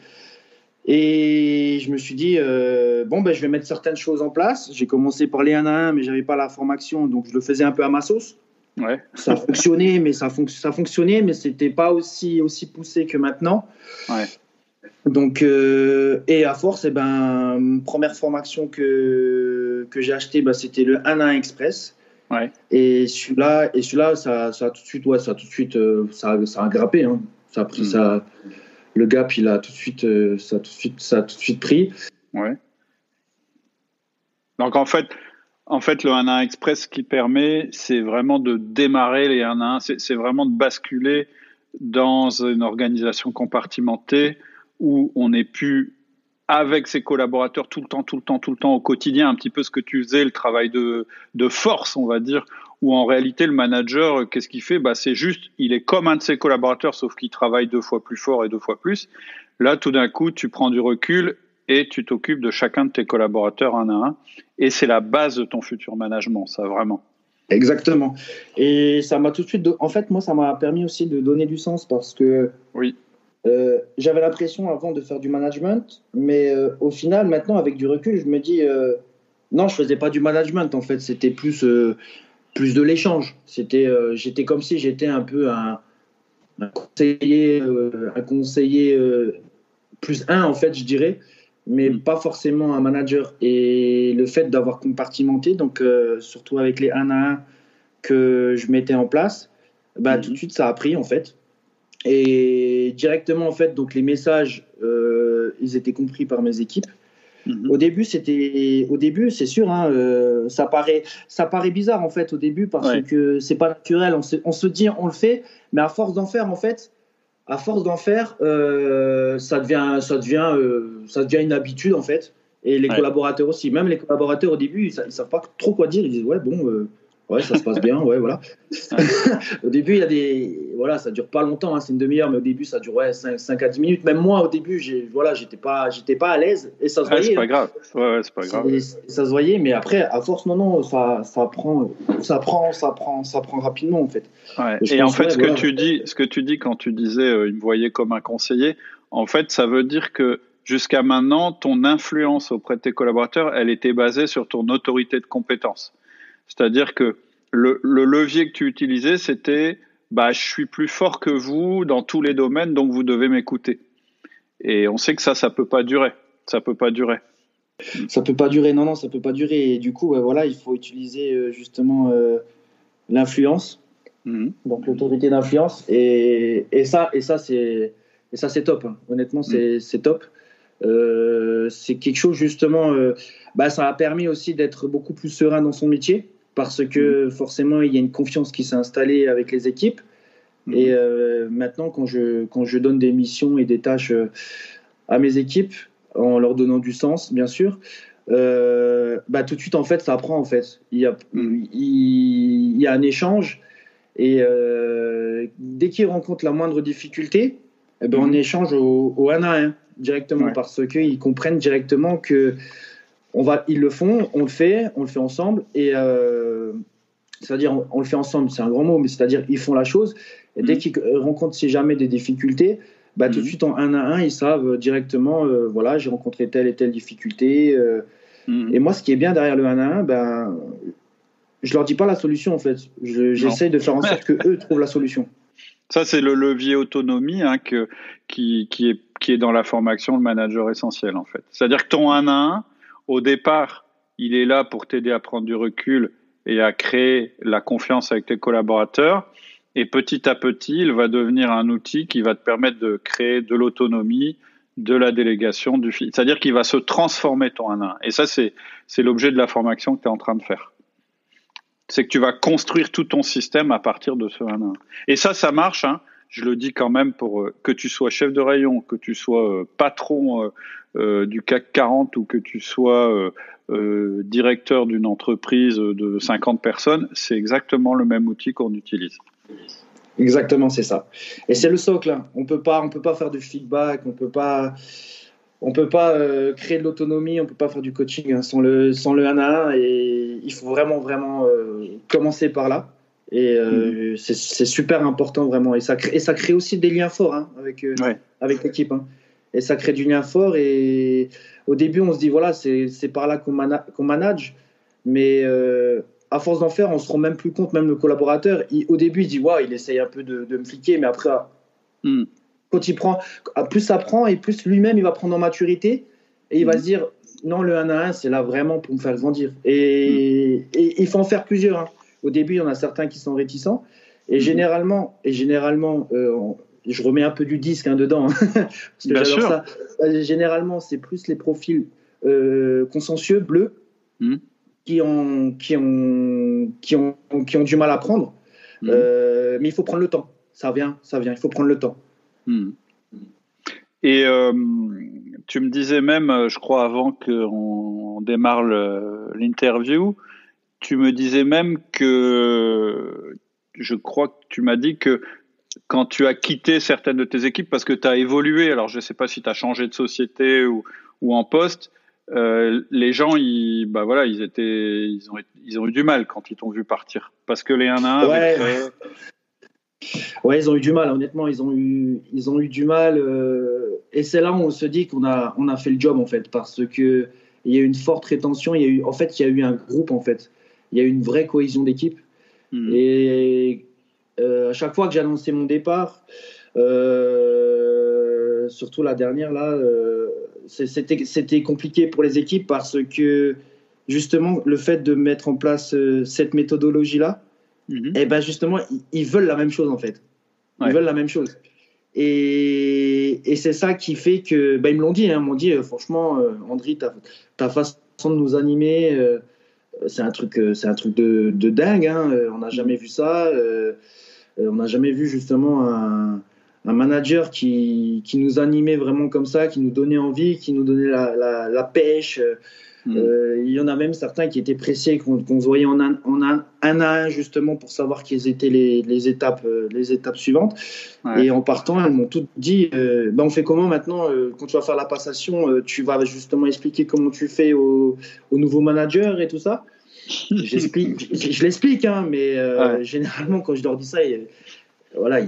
Et je me suis dit, euh, bon, ben, je vais mettre certaines choses en place. J'ai commencé par les 1 à 1, mais j'avais pas la formation, donc je le faisais un peu à ma sauce. Ouais. Ça fonctionnait, mais ça, ça fonctionnait, mais c'était pas aussi, aussi poussé que maintenant. Ouais. Donc, euh, et à force, eh ben, première formation que, que j'ai acheté, bah, c'était le 1 à 1 Express. Et celui-là, et celui-là, ça, ça a tout de suite, ouais, ça a tout de suite, euh, ça, ça a grimpé. Hein. Ça a pris, mm. ça, le gap, il a tout de suite, euh, ça a tout de suite, ça a tout de suite pris. Ouais. Donc en fait, en fait, le 1 1 Express qui permet, c'est vraiment de démarrer les 1 1. C'est vraiment de basculer dans une organisation compartimentée où on n'est plus avec ses collaborateurs tout le temps, tout le temps, tout le temps au quotidien, un petit peu ce que tu faisais, le travail de, de force, on va dire, où en réalité le manager, qu'est-ce qu'il fait? Bah, C'est juste, il est comme un de ses collaborateurs, sauf qu'il travaille deux fois plus fort et deux fois plus. Là, tout d'un coup, tu prends du recul et tu t'occupes de chacun de tes collaborateurs un à un. Et c'est la base de ton futur management, ça vraiment. Exactement. Et ça m'a tout de suite. En fait, moi, ça m'a permis aussi de donner du sens parce que. Oui. Euh, j'avais l'impression avant de faire du management, mais euh, au final, maintenant, avec du recul, je me dis euh, non, je faisais pas du management en fait, c'était plus, plus de l'échange. C'était, j'étais comme si j'étais un peu un, conseiller, un conseiller plus un en fait, je dirais, mais mm. pas forcément un manager. Et le fait d'avoir compartimenté, donc surtout avec les 1 à 1 que je mettais en place, bah, mm. tout de suite ça a pris en fait. Et directement, en fait, donc les messages, euh, ils étaient compris par mes équipes. Mhm. Au début, c'était, au début, c'est sûr, hein, euh, ça paraît, ça paraît bizarre en fait au début parce que c'est pas naturel. On se, on se, dit, on le fait, mais à force d'en faire, en fait, à force d'en faire, euh, ça devient, ça devient, ça devient une habitude en fait. Et les collaborateurs aussi, même les collaborateurs au début, ils, ne savent pas trop quoi dire. Ils disent ouais, bon, Ouais, ça se passe bien, ouais, voilà. au début, il y a des. Voilà, ça dure pas longtemps, hein, c'est une demi-heure, mais au début, ça dure ouais, 5, à 10 minutes. Même moi, au début, voilà, j'étais pas, j'étais pas à l'aise et ça se voyait. c'est pas grave. Ouais, ouais c'est pas grave. ça se voyait, mais après, à force, non, non, ça, ça prend, ça prend, ça prend, ça prend rapidement, en fait. Et, en fait, ce, que tu dis, ce que tu dis quand tu disais, euh, il me voyait comme un conseiller, en fait, ça veut dire que jusqu'à maintenant, ton influence auprès de tes collaborateurs, elle était basée sur ton autorité de compétence. C'est-à-dire que le, levier que tu utilisais, c'était bah, je suis plus fort que vous dans tous les domaines, donc vous devez m'écouter. Et on sait que ça, ça peut pas durer. Ça peut pas durer. Ça peut pas durer. Non, non, ça peut pas durer. Et du coup, voilà, il faut utiliser euh, justement euh, l'influence, mhm. donc l'autorité d'influence. Et, et, ça, et ça, c'est et ça, c'est top. Hein. Honnêtement, c'est mhm. top. Euh, c'est quelque chose justement. bah, ça a permis aussi d'être beaucoup plus serein dans son métier parce que mhm. forcément, il y a une confiance qui s'est installée avec les équipes. Mhm. Et euh, maintenant, quand je, quand je donne des missions et des tâches euh, à mes équipes, en leur donnant du sens, bien sûr, euh, bah, tout de suite, en fait, ça apprend. En fait. Il, y a, il, y a un échange. Et dès qu'ils rencontrent la moindre difficulté, eh ben, on échange au, au 1 à 1 directement parce qu'ils comprennent directement que on va, ils le font, on le fait, on le fait ensemble. Et euh, c'est-à-dire, on, le fait ensemble, c'est un grand mot, mais c'est-à-dire, ils font la chose. Et dès mhm. qu'ils rencontrent, si jamais, des difficultés, bah, tout de mhm. suite, en un à un, ils savent directement, euh, voilà, j'ai rencontré telle et telle difficulté. Euh. Mhm. Et moi, ce qui est bien derrière le 1 à 1, ben, je leur dis pas la solution, en fait. J'essaye de faire en sorte que eux trouvent la solution. Ça, c'est le levier autonomie hein, que, qui, qui, est, qui est dans la formation, le manager essentiel, en fait. C'est-à-dire que ton 1 à 1, au départ, il est là pour t'aider à prendre du recul et à créer la confiance avec tes collaborateurs. Et petit à petit, il va devenir un outil qui va te permettre de créer de l'autonomie, de la délégation, du C'est-à-dire qu'il va se transformer ton 1 1. Et ça, c'est, l'objet de la formation que tu es en train de faire. C'est que tu vas construire tout ton système à partir de ce 1 1. Et ça, ça marche. Hein. Je le dis quand même pour euh, que tu sois chef de rayon, que tu sois euh, patron euh, du CAC 40 ou que tu sois directeur d'une entreprise de 50 personnes, c'est exactement le même outil qu'on utilise. Exactement, c'est ça. Et c'est le socle. Hein. On peut pas, on peut pas faire du feedback, on peut pas, on peut pas créer de l'autonomie, on peut pas faire du coaching hein, sans le, sans le 1 à 1. Et il faut vraiment, vraiment commencer par là. Et mm-hmm. c'est super important vraiment. Et ça crée, et ça crée aussi des liens forts hein, avec, avec l'équipe et ça crée du lien fort. Et au début, on se dit, voilà, c'est par là qu'on manage. Mais euh, à force d'en faire, on se rend même plus compte, même le collaborateur. au début, il dit, ouais, il essaye un peu de, me fliquer, mais après, hmm. quand il prend, plus ça prend et plus lui-même, il va prendre en maturité et il va hmm. se dire, non, le 1 à 1, c'est là vraiment pour me faire grandir. Et, hmm. il faut en faire plusieurs. Hein. Au début, il y en a certains qui sont réticents. Et généralement, et généralement euh, je remets un peu du disque hein, dedans, hein, parce que j'adore ça. Euh, généralement, c'est plus les profils euh, consciencieux, bleus, hmm. qui, ont, qui, ont, qui, ont, qui ont du mal à prendre. Hmm. Euh, mais il faut prendre le temps. Ça vient, ça vient. Il faut prendre le temps. Et tu me disais même, je crois, avant qu'on démarre l'interview, tu me disais même que je crois que tu m'as dit que quand tu as quitté certaines de tes équipes parce que tu as évolué, alors je ne sais pas si tu as changé de société ou, ou en poste, euh, les gens, ils, bah voilà, ils, étaient, ils, ont, ils ont eu du mal quand ils t'ont vu partir. Parce que les 1 à 1 ouais. ouais, ils ont eu du mal, honnêtement, ils ont eu, ils ont eu du mal. Euh, et c'est là où on se dit qu'on a, on a fait le job, en fait, parce qu'il y a eu une forte rétention. Il y a eu, en fait, il y a eu un groupe, en fait. Il y a une vraie cohésion d'équipe. Hmm. Et euh, à chaque fois que j'ai annoncé mon départ, euh, surtout la dernière là, euh, c'était compliqué pour les équipes parce que justement le fait de mettre en place cette méthodologie là, mhm. et eh ben justement ils, veulent la même chose en fait. Ils veulent la même chose. Et, et c'est ça qui fait que, bah, ils me l'ont dit, hein, ils m'ont dit, franchement, André, ta, ta, façon de nous animer, c'est un truc, c'est un truc de, de dingue. Hein, on n'a jamais vu ça. Euh, on n'a jamais vu justement un, manager qui, qui, nous animait vraiment comme ça, qui nous donnait envie, qui nous donnait la, pêche. Hmm. Euh, il y en a même certains qui étaient pressés, qu'on se voyait en un, en un, à un justement pour savoir quelles étaient les, les étapes, euh, les étapes suivantes. Et en partant, elles m'ont toutes dit ben on fait comment maintenant Quand tu vas faire la passation, tu vas justement expliquer comment tu fais au, au nouveau manager et tout ça je, l'explique, hein, mais euh, généralement, quand je leur dis ça, voilà,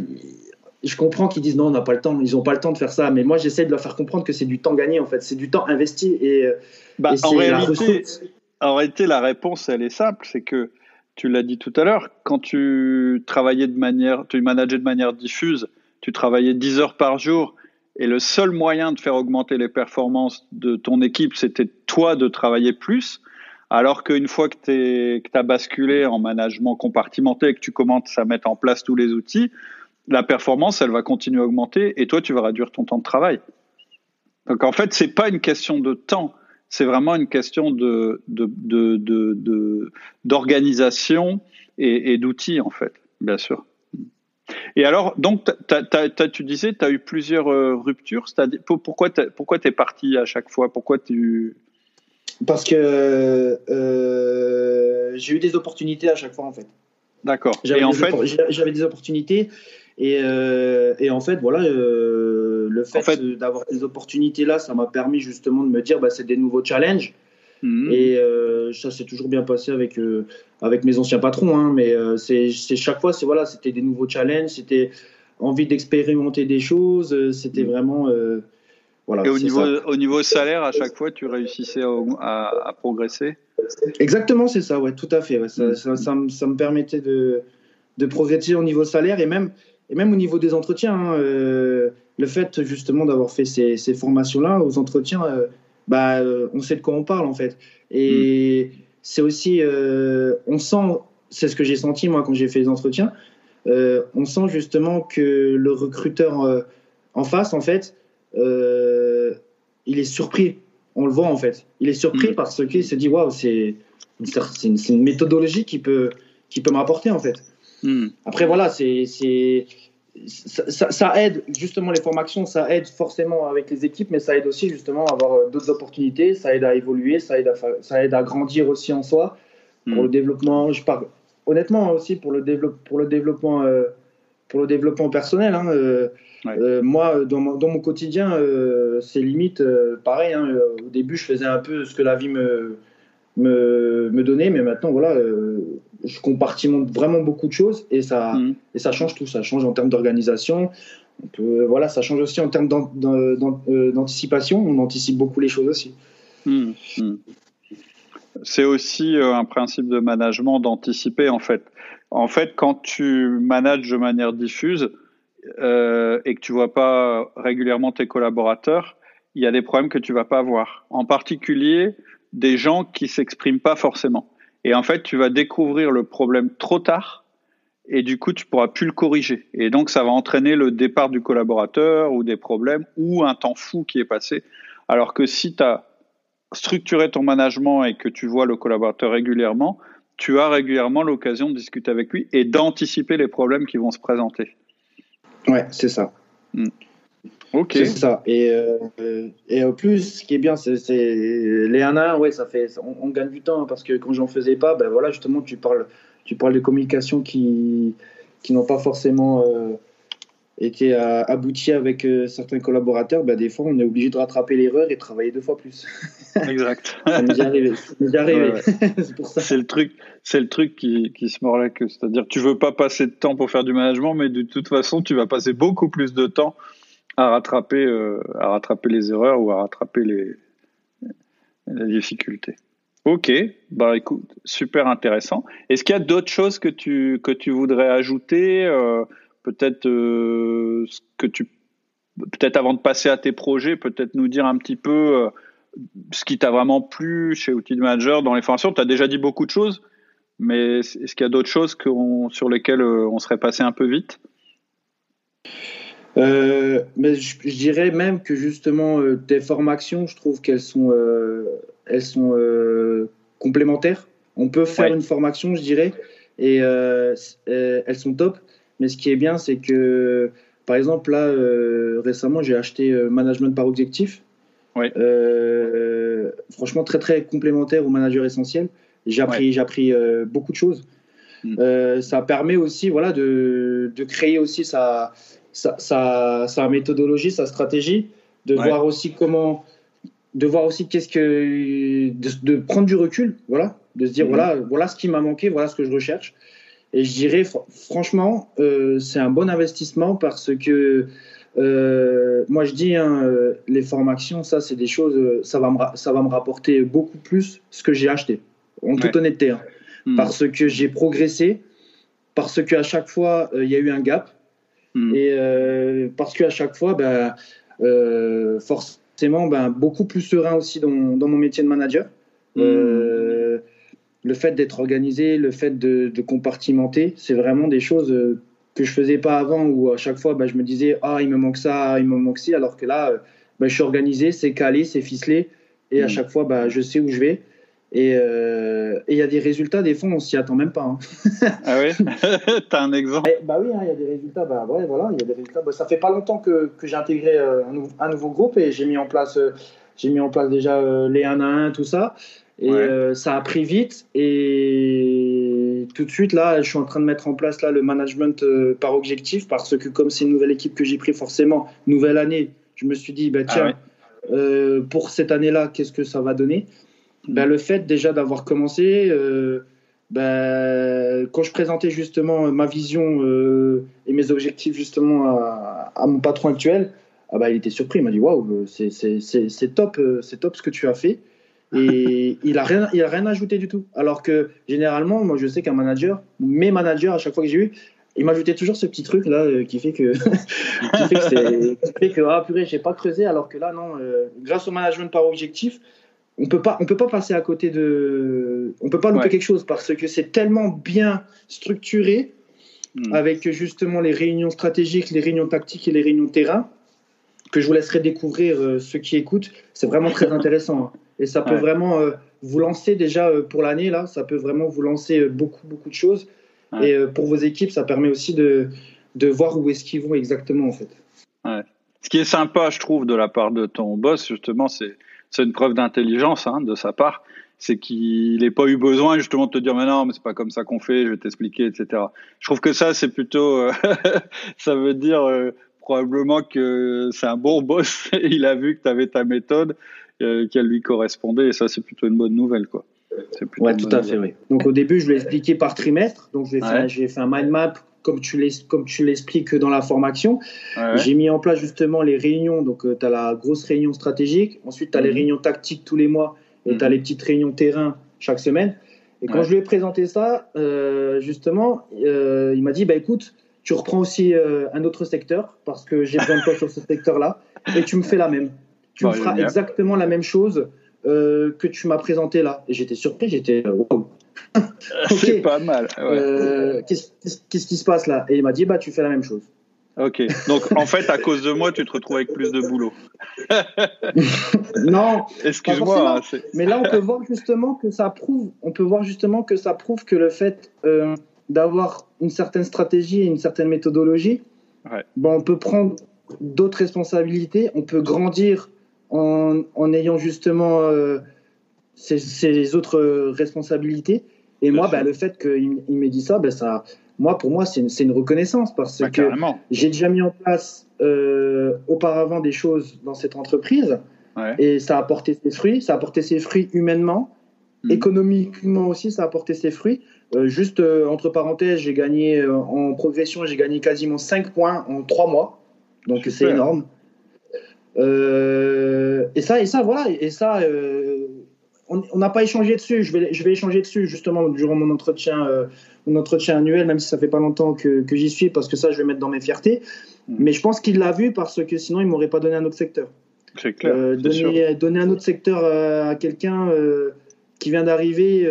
je comprends qu'ils disent non, on n'a pas le temps, ils n'ont pas le temps de faire ça. Mais moi, j'essaie de leur faire comprendre que c'est du temps gagné, en fait. C'est du temps investi. Et, euh, bah, en, réalité, en réalité, la réponse, elle est simple. C'est que, tu l'as dit tout à l'heure, quand tu travaillais de manière, tu manageais de manière diffuse, tu travaillais 10 heures par jour, et le seul moyen de faire augmenter les performances de ton équipe, c'était toi de travailler plus. Alors qu'une fois que tu as basculé en management compartimenté et que tu commences à mettre en place tous les outils, la performance, elle va continuer à augmenter et toi, tu vas réduire ton temps de travail. Donc en fait, c'est pas une question de temps, c'est vraiment une question de, d'organisation et, d'outils en fait, bien sûr. Et alors, donc, tu disais, tu as eu plusieurs euh, ruptures. Pourquoi tu es parti à chaque fois? Pourquoi tu Parce que euh, j'ai eu des opportunités à chaque fois, en fait. D'accord. J'avais, en fait... j'avais des opportunités et, euh, et, en fait, voilà, euh, le fait, d'avoir ces opportunités-là, ça m'a permis justement de me dire, bah, c'est des nouveaux challenges. Mhm. Et euh, ça s'est toujours bien passé avec, avec mes anciens patrons. Hein, mais c'est chaque fois, c'est voilà, c'était des nouveaux challenges, c'était envie d'expérimenter des choses, c'était mhm. vraiment. voilà, et au niveau, au niveau salaire, à chaque fois, tu réussissais à, à, progresser? Exactement, c'est ça, ouais, tout à fait. ça, mhm. ça, ça, ça, me permettait de, de progresser au niveau salaire et même et même au niveau des entretiens, hein, euh, le fait justement d'avoir fait ces, formations-là aux entretiens, euh, bah, euh, on sait de quoi on parle en fait. Et mm. c'est aussi, on sent, c'est ce que j'ai senti moi quand j'ai fait les entretiens, on sent justement que le recruteur en face, en fait, il est surpris. On le voit en fait. Il est surpris mm. parce qu'il se dit waouh, c'est une, une, méthodologie qui peut, qui peut m'apporter en fait. Hmm. Après, voilà, c'est, ça, ça, aide, justement, les formations, ça aide forcément avec les équipes, mais ça aide aussi, justement, à avoir euh, d'autres opportunités, ça aide à évoluer, ça aide à, ça aide à grandir aussi en soi, pour hmm. le développement, je parle honnêtement aussi pour le, développe, pour le développement. Euh, pour le développement personnel, hein, euh, moi, dans mon, dans mon quotidien, c'est limite pareil. Hein, au début, je faisais un peu ce que la vie me, me, me donnait, mais maintenant, voilà, je compartimente vraiment beaucoup de choses et ça, mm. et ça change tout. Ça change en termes d'organisation. voilà, ça change aussi en termes euh, d'anticipation. On anticipe beaucoup les choses aussi. Mm. Mm. C'est aussi euh, un principe de management d'anticiper en fait. En fait, quand tu manages de manière diffuse euh, et que tu vois pas régulièrement tes collaborateurs, il y a des problèmes que tu vas pas avoir. En particulier, des gens qui s'expriment pas forcément. Et en fait, tu vas découvrir le problème trop tard et du coup, tu pourras plus le corriger. Et donc, ça va entraîner le départ du collaborateur ou des problèmes ou un temps fou qui est passé. Alors que si tu as structuré ton management et que tu vois le collaborateur régulièrement, tu as régulièrement l'occasion de discuter avec lui et d'anticiper les problèmes qui vont se présenter. Ouais, c'est ça. Hmm. Ok. C'est ça. Et, euh, et au plus, ce qui est bien, c'est les 1 à 1, ouais, ça fait, on, gagne du temps hein, parce que quand j'en faisais pas, ben voilà, justement, tu parles, tu parles de communication qui, qui n'ont pas forcément euh, été abouties avec euh, certains collaborateurs. Ben, des fois, on est obligé de rattraper l'erreur et travailler deux fois plus. Exact. ça m'est déjà arrivé. c'est pour ça. C'est le truc, c'est le truc qui, qui se mord la queue. C'est-à-dire, tu veux pas passer de temps pour faire du management, mais de toute façon, tu vas passer beaucoup plus de temps à rattraper, euh, à rattraper les erreurs ou à rattraper les, difficultés. Ok, bah écoute, super intéressant. Est-ce qu'il y a d'autres choses que tu que tu voudrais ajouter euh, Peut-être euh, peut-être avant de passer à tes projets, peut-être nous dire un petit peu ce qui t'a vraiment plu chez Outil Manager dans les formations? Tu as déjà dit beaucoup de choses, mais est-ce qu'il y a d'autres choses sur lesquelles on serait passé un peu vite? Euh, mais je, dirais même que justement euh, tes formations, je trouve qu'elles sont, euh, elles sont complémentaires. On peut faire une formation, je dirais, et elles sont top. Mais ce qui est bien, c'est que, par exemple, là, récemment, j'ai acheté Management par objectif. franchement, très très complémentaire au manager essentiel. J'ai appris, j'ai appris beaucoup de choses. Mm. ça permet aussi, voilà, de, de créer aussi sa sa, sa, méthodologie, sa stratégie, de voir aussi comment, de voir aussi qu'est-ce que, de, prendre du recul, voilà, de se dire mhm. voilà, voilà ce qui m'a manqué, voilà ce que je recherche, Et je dirais, franchement, euh, c'est un bon investissement parce que euh, moi, je dis, hein, euh, les formations, ça, c'est des choses, ça va, me, ça va me rapporter beaucoup plus ce que j'ai acheté, en toute honnêteté. Hein. Hmm. Parce que j'ai progressé, parce qu'à chaque fois, il y a eu un gap, hmm. et parce qu'à chaque fois, ben, forcément, ben, beaucoup plus serein aussi dans, dans mon métier de manager. Hmm le fait d'être organisé, le fait de, compartimenter, c'est vraiment des choses euh, que je faisais pas avant où à chaque fois bah, je me disais ah il me manque ça, il me manque ci, alors que là euh, bah, je suis organisé, c'est calé, c'est ficelé et à mm. chaque fois bah, je sais où je vais. Euh, et il y a des résultats, des fois on s'y attend même pas. Hein. ah oui T'as un exemple eh, Bah oui, hein, il y a des résultats. Bah ouais, voilà, il y a des résultats. Bah, ça fait pas longtemps que, que j'ai intégré un, nouveau groupe et j'ai mis en place, j'ai mis en place déjà les 1 à 1, tout ça. Et euh, ça a pris vite. Et tout de suite, là, je suis en train de mettre en place là, le management euh, par objectif parce que, comme c'est une nouvelle équipe que j'ai pris, forcément, nouvelle année, je me suis dit, bah, ah tiens, euh, pour cette année-là, qu'est-ce que ça va donner? Ben, Le fait déjà d'avoir commencé. Ben, quand je présentais justement ma vision et mes objectifs justement à, mon patron actuel, ah bah, il était surpris. Il m'a dit Waouh, c'est top, c'est top ce que tu as fait. Et il a rien, il a rien ajouté du tout. Alors que généralement, moi, je sais qu'un manager, mes managers, à chaque fois que j'ai eu, il m'ajoutait toujours ce petit truc là euh, qui fait que qui fait que c'est fait que ah purée j'ai pas creusé alors que là non euh, grâce au management par objectif on peut pas on peut pas passer à côté de on peut pas louper quelque chose parce que c'est tellement bien structuré hmm. avec justement les réunions stratégiques les réunions tactiques et les réunions terrain que je vous laisserai découvrir euh, ceux qui écoutent c'est vraiment très intéressant hein. Et ça peut vraiment euh, vous lancer déjà euh, pour l'année, là, ça peut vraiment vous lancer beaucoup, beaucoup de choses. Et pour vos équipes, ça permet aussi de, de voir où est-ce qu'ils vont exactement, en fait. Ce qui est sympa, je trouve, de la part de ton boss, justement, c'est une preuve d'intelligence hein, de sa part c'est qu'il n'ait pas eu besoin justement de te dire mais non mais c'est pas comme ça qu'on fait je vais t'expliquer etc je trouve que ça c'est plutôt ça veut dire probablement que c'est un bon boss il a vu que tu avais ta méthode qu'elle lui correspondait. Et ça, c'est plutôt une bonne nouvelle. Quoi. Ouais, tout à fait. Oui. Donc au début, je l'ai expliqué par trimestre. Donc j'ai fait, fait, un mind map comme tu l'expliques dans la formation. J'ai mis en place justement les réunions. Donc euh, tu as la grosse réunion stratégique. Ensuite, tu as les mhm. réunions tactiques tous les mois. Et tu as mhm. les petites réunions terrain chaque semaine. Et quand je lui ai présenté ça, euh, justement, euh, il m'a dit bah, écoute, tu reprends aussi un autre secteur parce que j'ai besoin de toi sur ce secteur-là et tu me fais la même tu bah, feras exactement la même chose que tu m'as présenté là. Et j'étais surpris, j'étais wow. C'est pas mal. Euh, qu'est-ce qui se passe là? Et il m'a dit bah tu fais la même chose. Ok. Donc en fait, à cause de moi, tu te retrouves avec plus de boulot. non. Excuse-moi. Hein, mais là, on peut voir justement que ça prouve. On peut voir justement que ça prouve que le fait d'avoir une certaine stratégie et une certaine méthodologie, bon, on peut prendre d'autres responsabilités. On peut grandir en, ayant justement euh, ces, autres responsabilités. Et moi, bah, le fait qu'il il m'ait dit ça, bah, ça, moi, pour moi, c'est une, reconnaissance parce bah, que j'ai déjà mis en place euh, auparavant des choses dans cette entreprise et ça a porté ses fruits. Ça a porté ses fruits humainement, hmm. économiquement aussi, ça a porté ses fruits. Euh, juste entre parenthèses, j'ai gagné en progression, j'ai gagné quasiment 5 points en 3 mois. Donc c'est énorme. Euh, et ça, et ça, voilà, et ça, euh, on n'a pas échangé dessus. Je vais, je vais échanger dessus justement durant mon entretien, euh, mon entretien annuel, même si ça fait pas longtemps que, que j'y suis, parce que ça, je vais mettre dans mes fiertés. Mm. Mais je pense qu'il l'a vu parce que sinon, il m'aurait pas donné un autre secteur. C'est clair. donner, donner, un autre secteur à quelqu'un qui vient d'arriver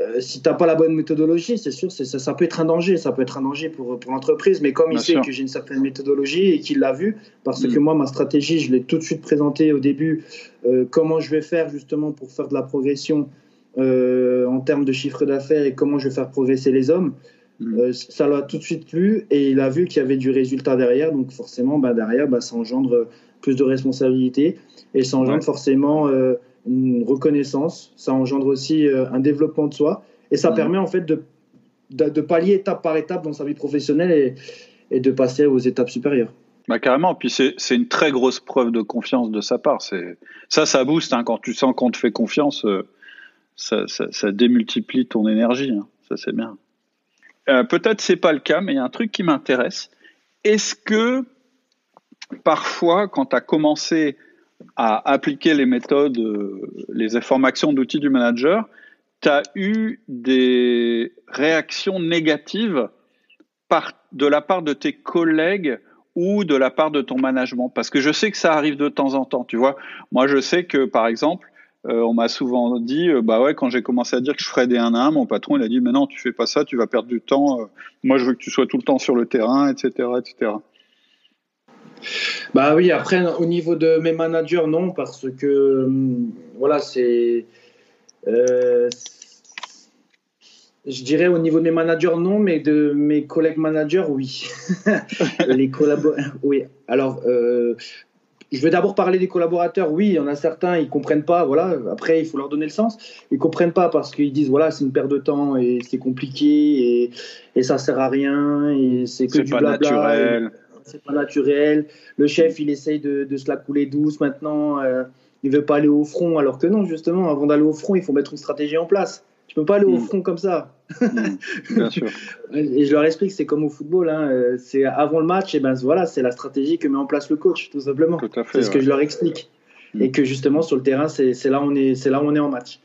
euh, si tu n'as pas la bonne méthodologie, c'est sûr, ça, ça, peut être un danger. Ça peut être un danger pour, pour l'entreprise. Mais comme il sait que j'ai une certaine méthodologie et qu'il l'a vu, parce que mm. moi, ma stratégie, je l'ai tout de suite présentée au début, euh, comment je vais faire justement pour faire de la progression euh, en termes de chiffre d'affaires et comment je vais faire progresser les hommes. Mm. ça l'a tout de suite plu et il a vu qu'il y avait du résultat derrière. Donc forcément, bah, derrière, bah, ça engendre plus de responsabilités et ça engendre forcément une reconnaissance, ça engendre aussi euh, un développement de soi et ça permet en fait de, de, pallier étape par étape dans sa vie professionnelle et, et de passer aux étapes supérieures. Bah carrément, puis c'est une très grosse preuve de confiance de sa part. Ça, ça booste hein, quand tu sens qu'on te fait confiance, euh, ça, ça, démultiplie ton énergie. Hein. Ça c'est bien. euh, peut-être c'est pas le cas, mais il y a un truc qui m'intéresse. Est-ce que parfois, quand tu as commencé à appliquer les méthodes, euh, les informations d'outils du manager, tu as eu des réactions négatives de la part de tes collègues ou de la part de ton management? Parce que je sais que ça arrive de temps en temps, tu vois. Moi, je sais que, par exemple, euh, on m'a souvent dit, euh, bah ouais, quand j'ai commencé à dire que je ferais des 1 1, mon patron, il a dit, mais non, tu fais pas ça, tu vas perdre du temps. Moi, je veux que tu sois tout le temps sur le terrain, etc., etc. Bah oui, après, au niveau de mes managers, non, parce que, hum, voilà, c'est je dirais au niveau de mes managers, non, mais de mes collègues managers, oui. les collaborateurs, oui. Alors, euh, je vais d'abord parler des collaborateurs. Oui, il y en a certains, ils comprennent pas. Voilà. Après, il faut leur donner le sens. Ils comprennent pas parce qu'ils disent voilà, c'est une perte de temps et c'est compliqué et, et ça sert à rien et c'est que du blabla. Naturel. C'est pas naturel. Le chef, il essaye de, de se la couler douce maintenant. Euh, il veut pas aller au front, alors que non, justement, avant d'aller au front, il faut mettre une stratégie en place. Tu peux pas aller au hmm. front comme ça. Hmm. Bien sûr. et je leur explique, c'est comme au football. Hein. Euh, c'est avant le match, et ben voilà, c'est la stratégie que met en place le coach, tout simplement. C'est ce que je leur explique. Hmm. Et que justement sur le terrain, c'est là on est, c'est là où on est en match.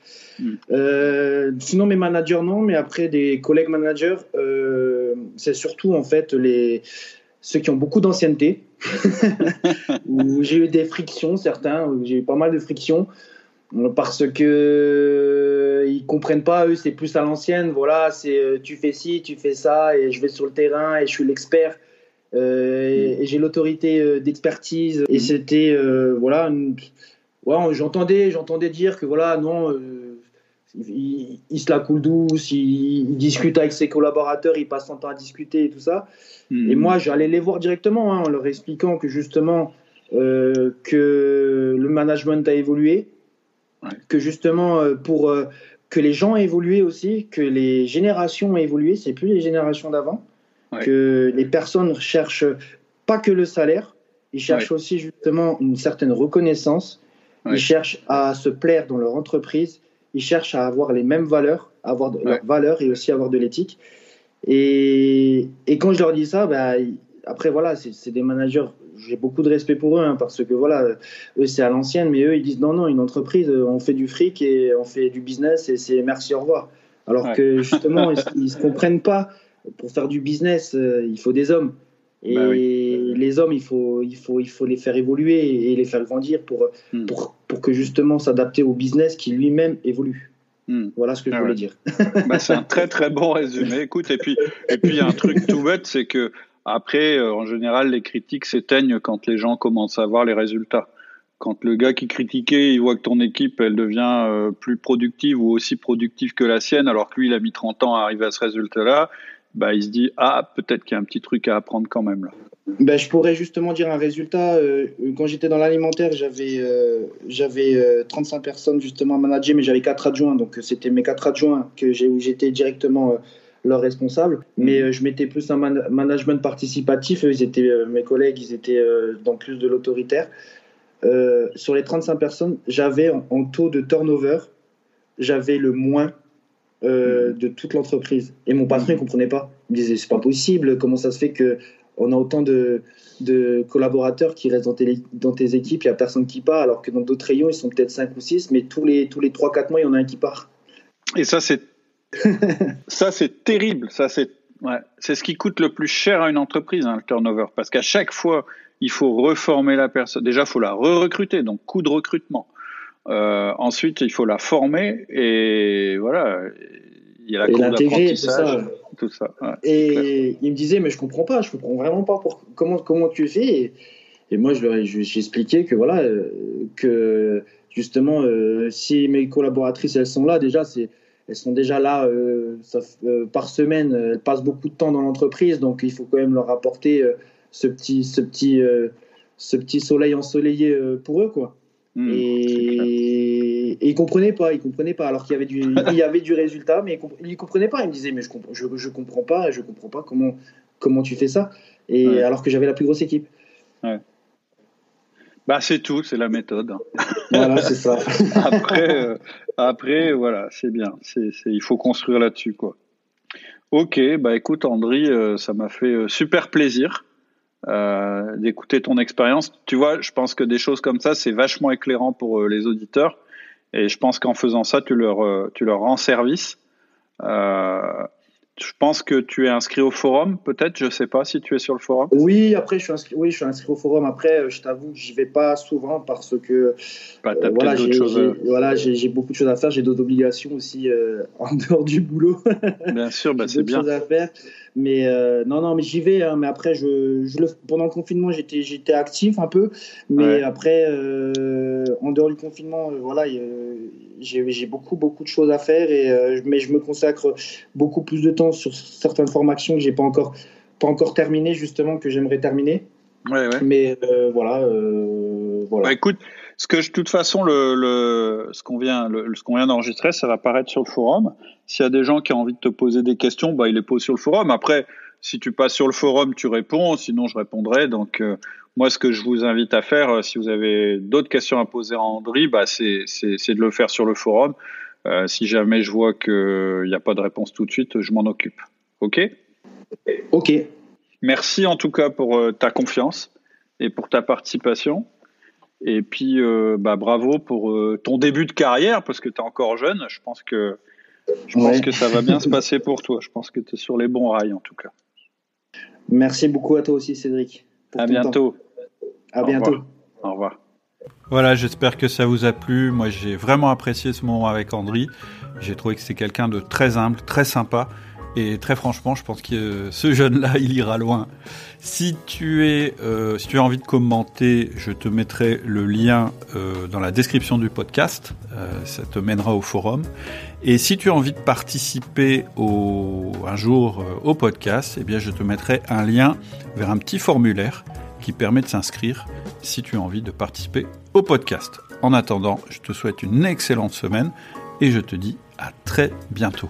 Euh, sinon mes managers non, mais après des collègues managers, euh, c'est surtout en fait les ceux qui ont beaucoup d'ancienneté, où j'ai eu des frictions, certains, j'ai eu pas mal de frictions parce que ils comprennent pas eux c'est plus à l'ancienne voilà c'est euh, tu fais ci tu fais ça et je vais sur le terrain et je suis l'expert euh, et, j'ai l'autorité euh, d'expertise. Et c'était voilà j'entendais j'entendais dire que voilà non il, se la coule douce il, discute avec ses collaborateurs il passe son temps à discuter et tout ça hmm. et moi j'allais les voir directement hein, en leur expliquant que justement que le management a évolué que justement, euh, pour euh, que les gens aient évolué aussi, que les générations aient évolué, c'est plus les générations d'avant, que les personnes cherchent pas que le salaire, ils cherchent aussi justement une certaine reconnaissance, ils cherchent à se plaire dans leur entreprise, ils cherchent à avoir les mêmes valeurs, avoir de, leurs valeurs et aussi avoir de l'éthique. Et, et, quand je leur dis ça, bah, après voilà, c'est des managers j'ai beaucoup de respect pour eux hein, parce que voilà, eux c'est à l'ancienne, mais eux ils disent non, non, une entreprise, euh, on fait du fric et on fait du business et c'est merci, au revoir. Alors que justement, ils, ne se comprennent pas. Pour faire du business, euh, il faut des hommes. Et bah les hommes, il faut, il, faut, il faut les faire évoluer et les faire grandir pour, hmm. pour, pour que justement s'adapter au business qui lui-même évolue. Hmm. Voilà ce que je ah voulais dire. Bah, c'est un très très bon résumé. Écoute, et puis et puis un truc tout bête, c'est que après, euh, en général, les critiques s'éteignent quand les gens commencent à voir les résultats. Quand le gars qui critiquait, il voit que ton équipe, elle devient euh, plus productive ou aussi productive que la sienne, alors que lui, il a mis 30 ans à arriver à ce résultat-là, bah, il se dit, ah, peut-être qu'il y a un petit truc à apprendre quand même là. Ben, je pourrais justement dire un résultat. Euh, quand j'étais dans l'alimentaire, j'avais j'avais 35 personnes justement à manager, mais j'avais 4 adjoints. Donc c'était mes 4 adjoints que j'ai, où j'étais directement leurs responsables. Mais euh, je mettais plus un management participatif. ils étaient, euh, mes collègues, ils étaient euh, dans plus de l'autoritaire. sur les 35 personnes, j'avais en, taux de turnover, j'avais le moins mm. de toute l'entreprise. Et mon patron, il ne comprenait pas. Il disait, c'est pas possible, comment ça se fait que on a autant de, de collaborateurs qui restent dans tes, dans tes équipes, il n'y a personne qui part, alors que dans d'autres rayons, ils sont peut-être 5 ou 6, mais tous les, tous les 3-4 mois, il y en a un qui part. Et ça, c'est ça, c'est terrible. Ça, c'est ouais. c'est ce qui coûte le plus cher à une entreprise, hein, le turnover, parce qu'à chaque fois, il faut reformer la personne. Déjà, il faut la re-recruter, donc coût de recrutement. Euh, ensuite, il faut la former et voilà. Il y a la cour d'apprentissage, tout ça. et il me disait, mais je comprends pas, je comprends vraiment pas pour, comment comment tu fais. Et, et moi, je lui ai expliqué que voilà, euh, que justement, euh, si mes collaboratrices elles sont là, déjà c'est elles sont déjà là euh, euh, par semaine, elles passent beaucoup de temps dans l'entreprise, donc il faut quand même leur apporter ce, petit, ce, petit, ce petit soleil ensoleillé pour eux. Quoi. Hmm, et, et, ils comprenaient pas, ils comprenaient pas, alors qu'il y avait du, il y avait du résultat, mais ils ne comprenaient pas. Ils me disaient, mais je comprends, je, je comprends pas, je comprends pas comment, comment tu fais ça. Et alors que j'avais la plus grosse équipe. Ouais. Bah, c'est tout, c'est la méthode. Voilà, c'est ça. après, euh, après, voilà, c'est bien. C'est, il faut construire là-dessus, quoi. Ok, bah écoute Andri, ça m'a fait super plaisir d'écouter ton expérience. Tu vois, je pense que des choses comme ça, c'est vachement éclairant pour les auditeurs. Et je pense qu'en faisant ça, tu leur, tu leur rends service. Je pense que tu es inscrit au forum, peut-être. Je ne sais pas si tu es sur le forum. Oui, après je suis inscrit. Oui, je suis inscrit au forum. Après, euh, je t'avoue, j'y vais pas souvent parce que bah, euh, voilà, j'ai, voilà, j'ai, beaucoup de choses à faire. J'ai d'autres obligations aussi euh, en dehors du boulot. Bien sûr, bah, c'est bien. Choses à faire. Mais euh, non, non, mais j'y vais. Hein, mais après, je, je le, pendant le confinement, j'étais, j'étais actif un peu. Mais après, euh, en dehors du confinement, euh, voilà, j'ai, j'ai beaucoup, beaucoup de choses à faire. Et, mais je me consacre beaucoup plus de temps sur certaines formations que j'ai pas encore, pas encore terminées, justement, que j'aimerais terminer. Ouais, ouais. Mais voilà, voilà. Bah, écoute, ce que je, de toute façon, le, le ce qu'on vient, le, ce qu'on vient d'enregistrer, ça va apparaître sur le forum. S'il y a des gens qui ont envie de te poser des questions, bah, ils les posent sur le forum. Après, si tu passes sur le forum, tu réponds. Sinon, je répondrai. Donc, euh, moi, ce que je vous invite à faire, euh, si vous avez d'autres questions à poser à Andri, bah, c'est, de le faire sur le forum. Euh, si jamais je vois qu'il n'y a pas de réponse tout de suite, je m'en occupe. OK? OK. Merci en tout cas pour ta confiance et pour ta participation. Et puis, euh, bah, bravo pour euh, ton début de carrière, parce que tu es encore jeune. Je pense que, je pense que ça va bien se passer pour toi. Je pense que tu es sur les bons rails, en tout cas. Merci beaucoup à toi aussi, Cédric. À bientôt. À bientôt. Au revoir. Voilà, j'espère que ça vous a plu. Moi, j'ai vraiment apprécié ce moment avec Andri. J'ai trouvé que c'est quelqu'un de très humble, très sympa. Et très franchement, je pense que ce jeune-là, il ira loin. Si tu, es, euh, si tu as envie de commenter, je te mettrai le lien euh, dans la description du podcast. Euh, ça te mènera au forum. Et si tu as envie de participer au, un jour au podcast, eh bien, je te mettrai un lien vers un petit formulaire qui permet de s'inscrire si tu as envie de participer au podcast. En attendant, je te souhaite une excellente semaine et je te dis à très bientôt.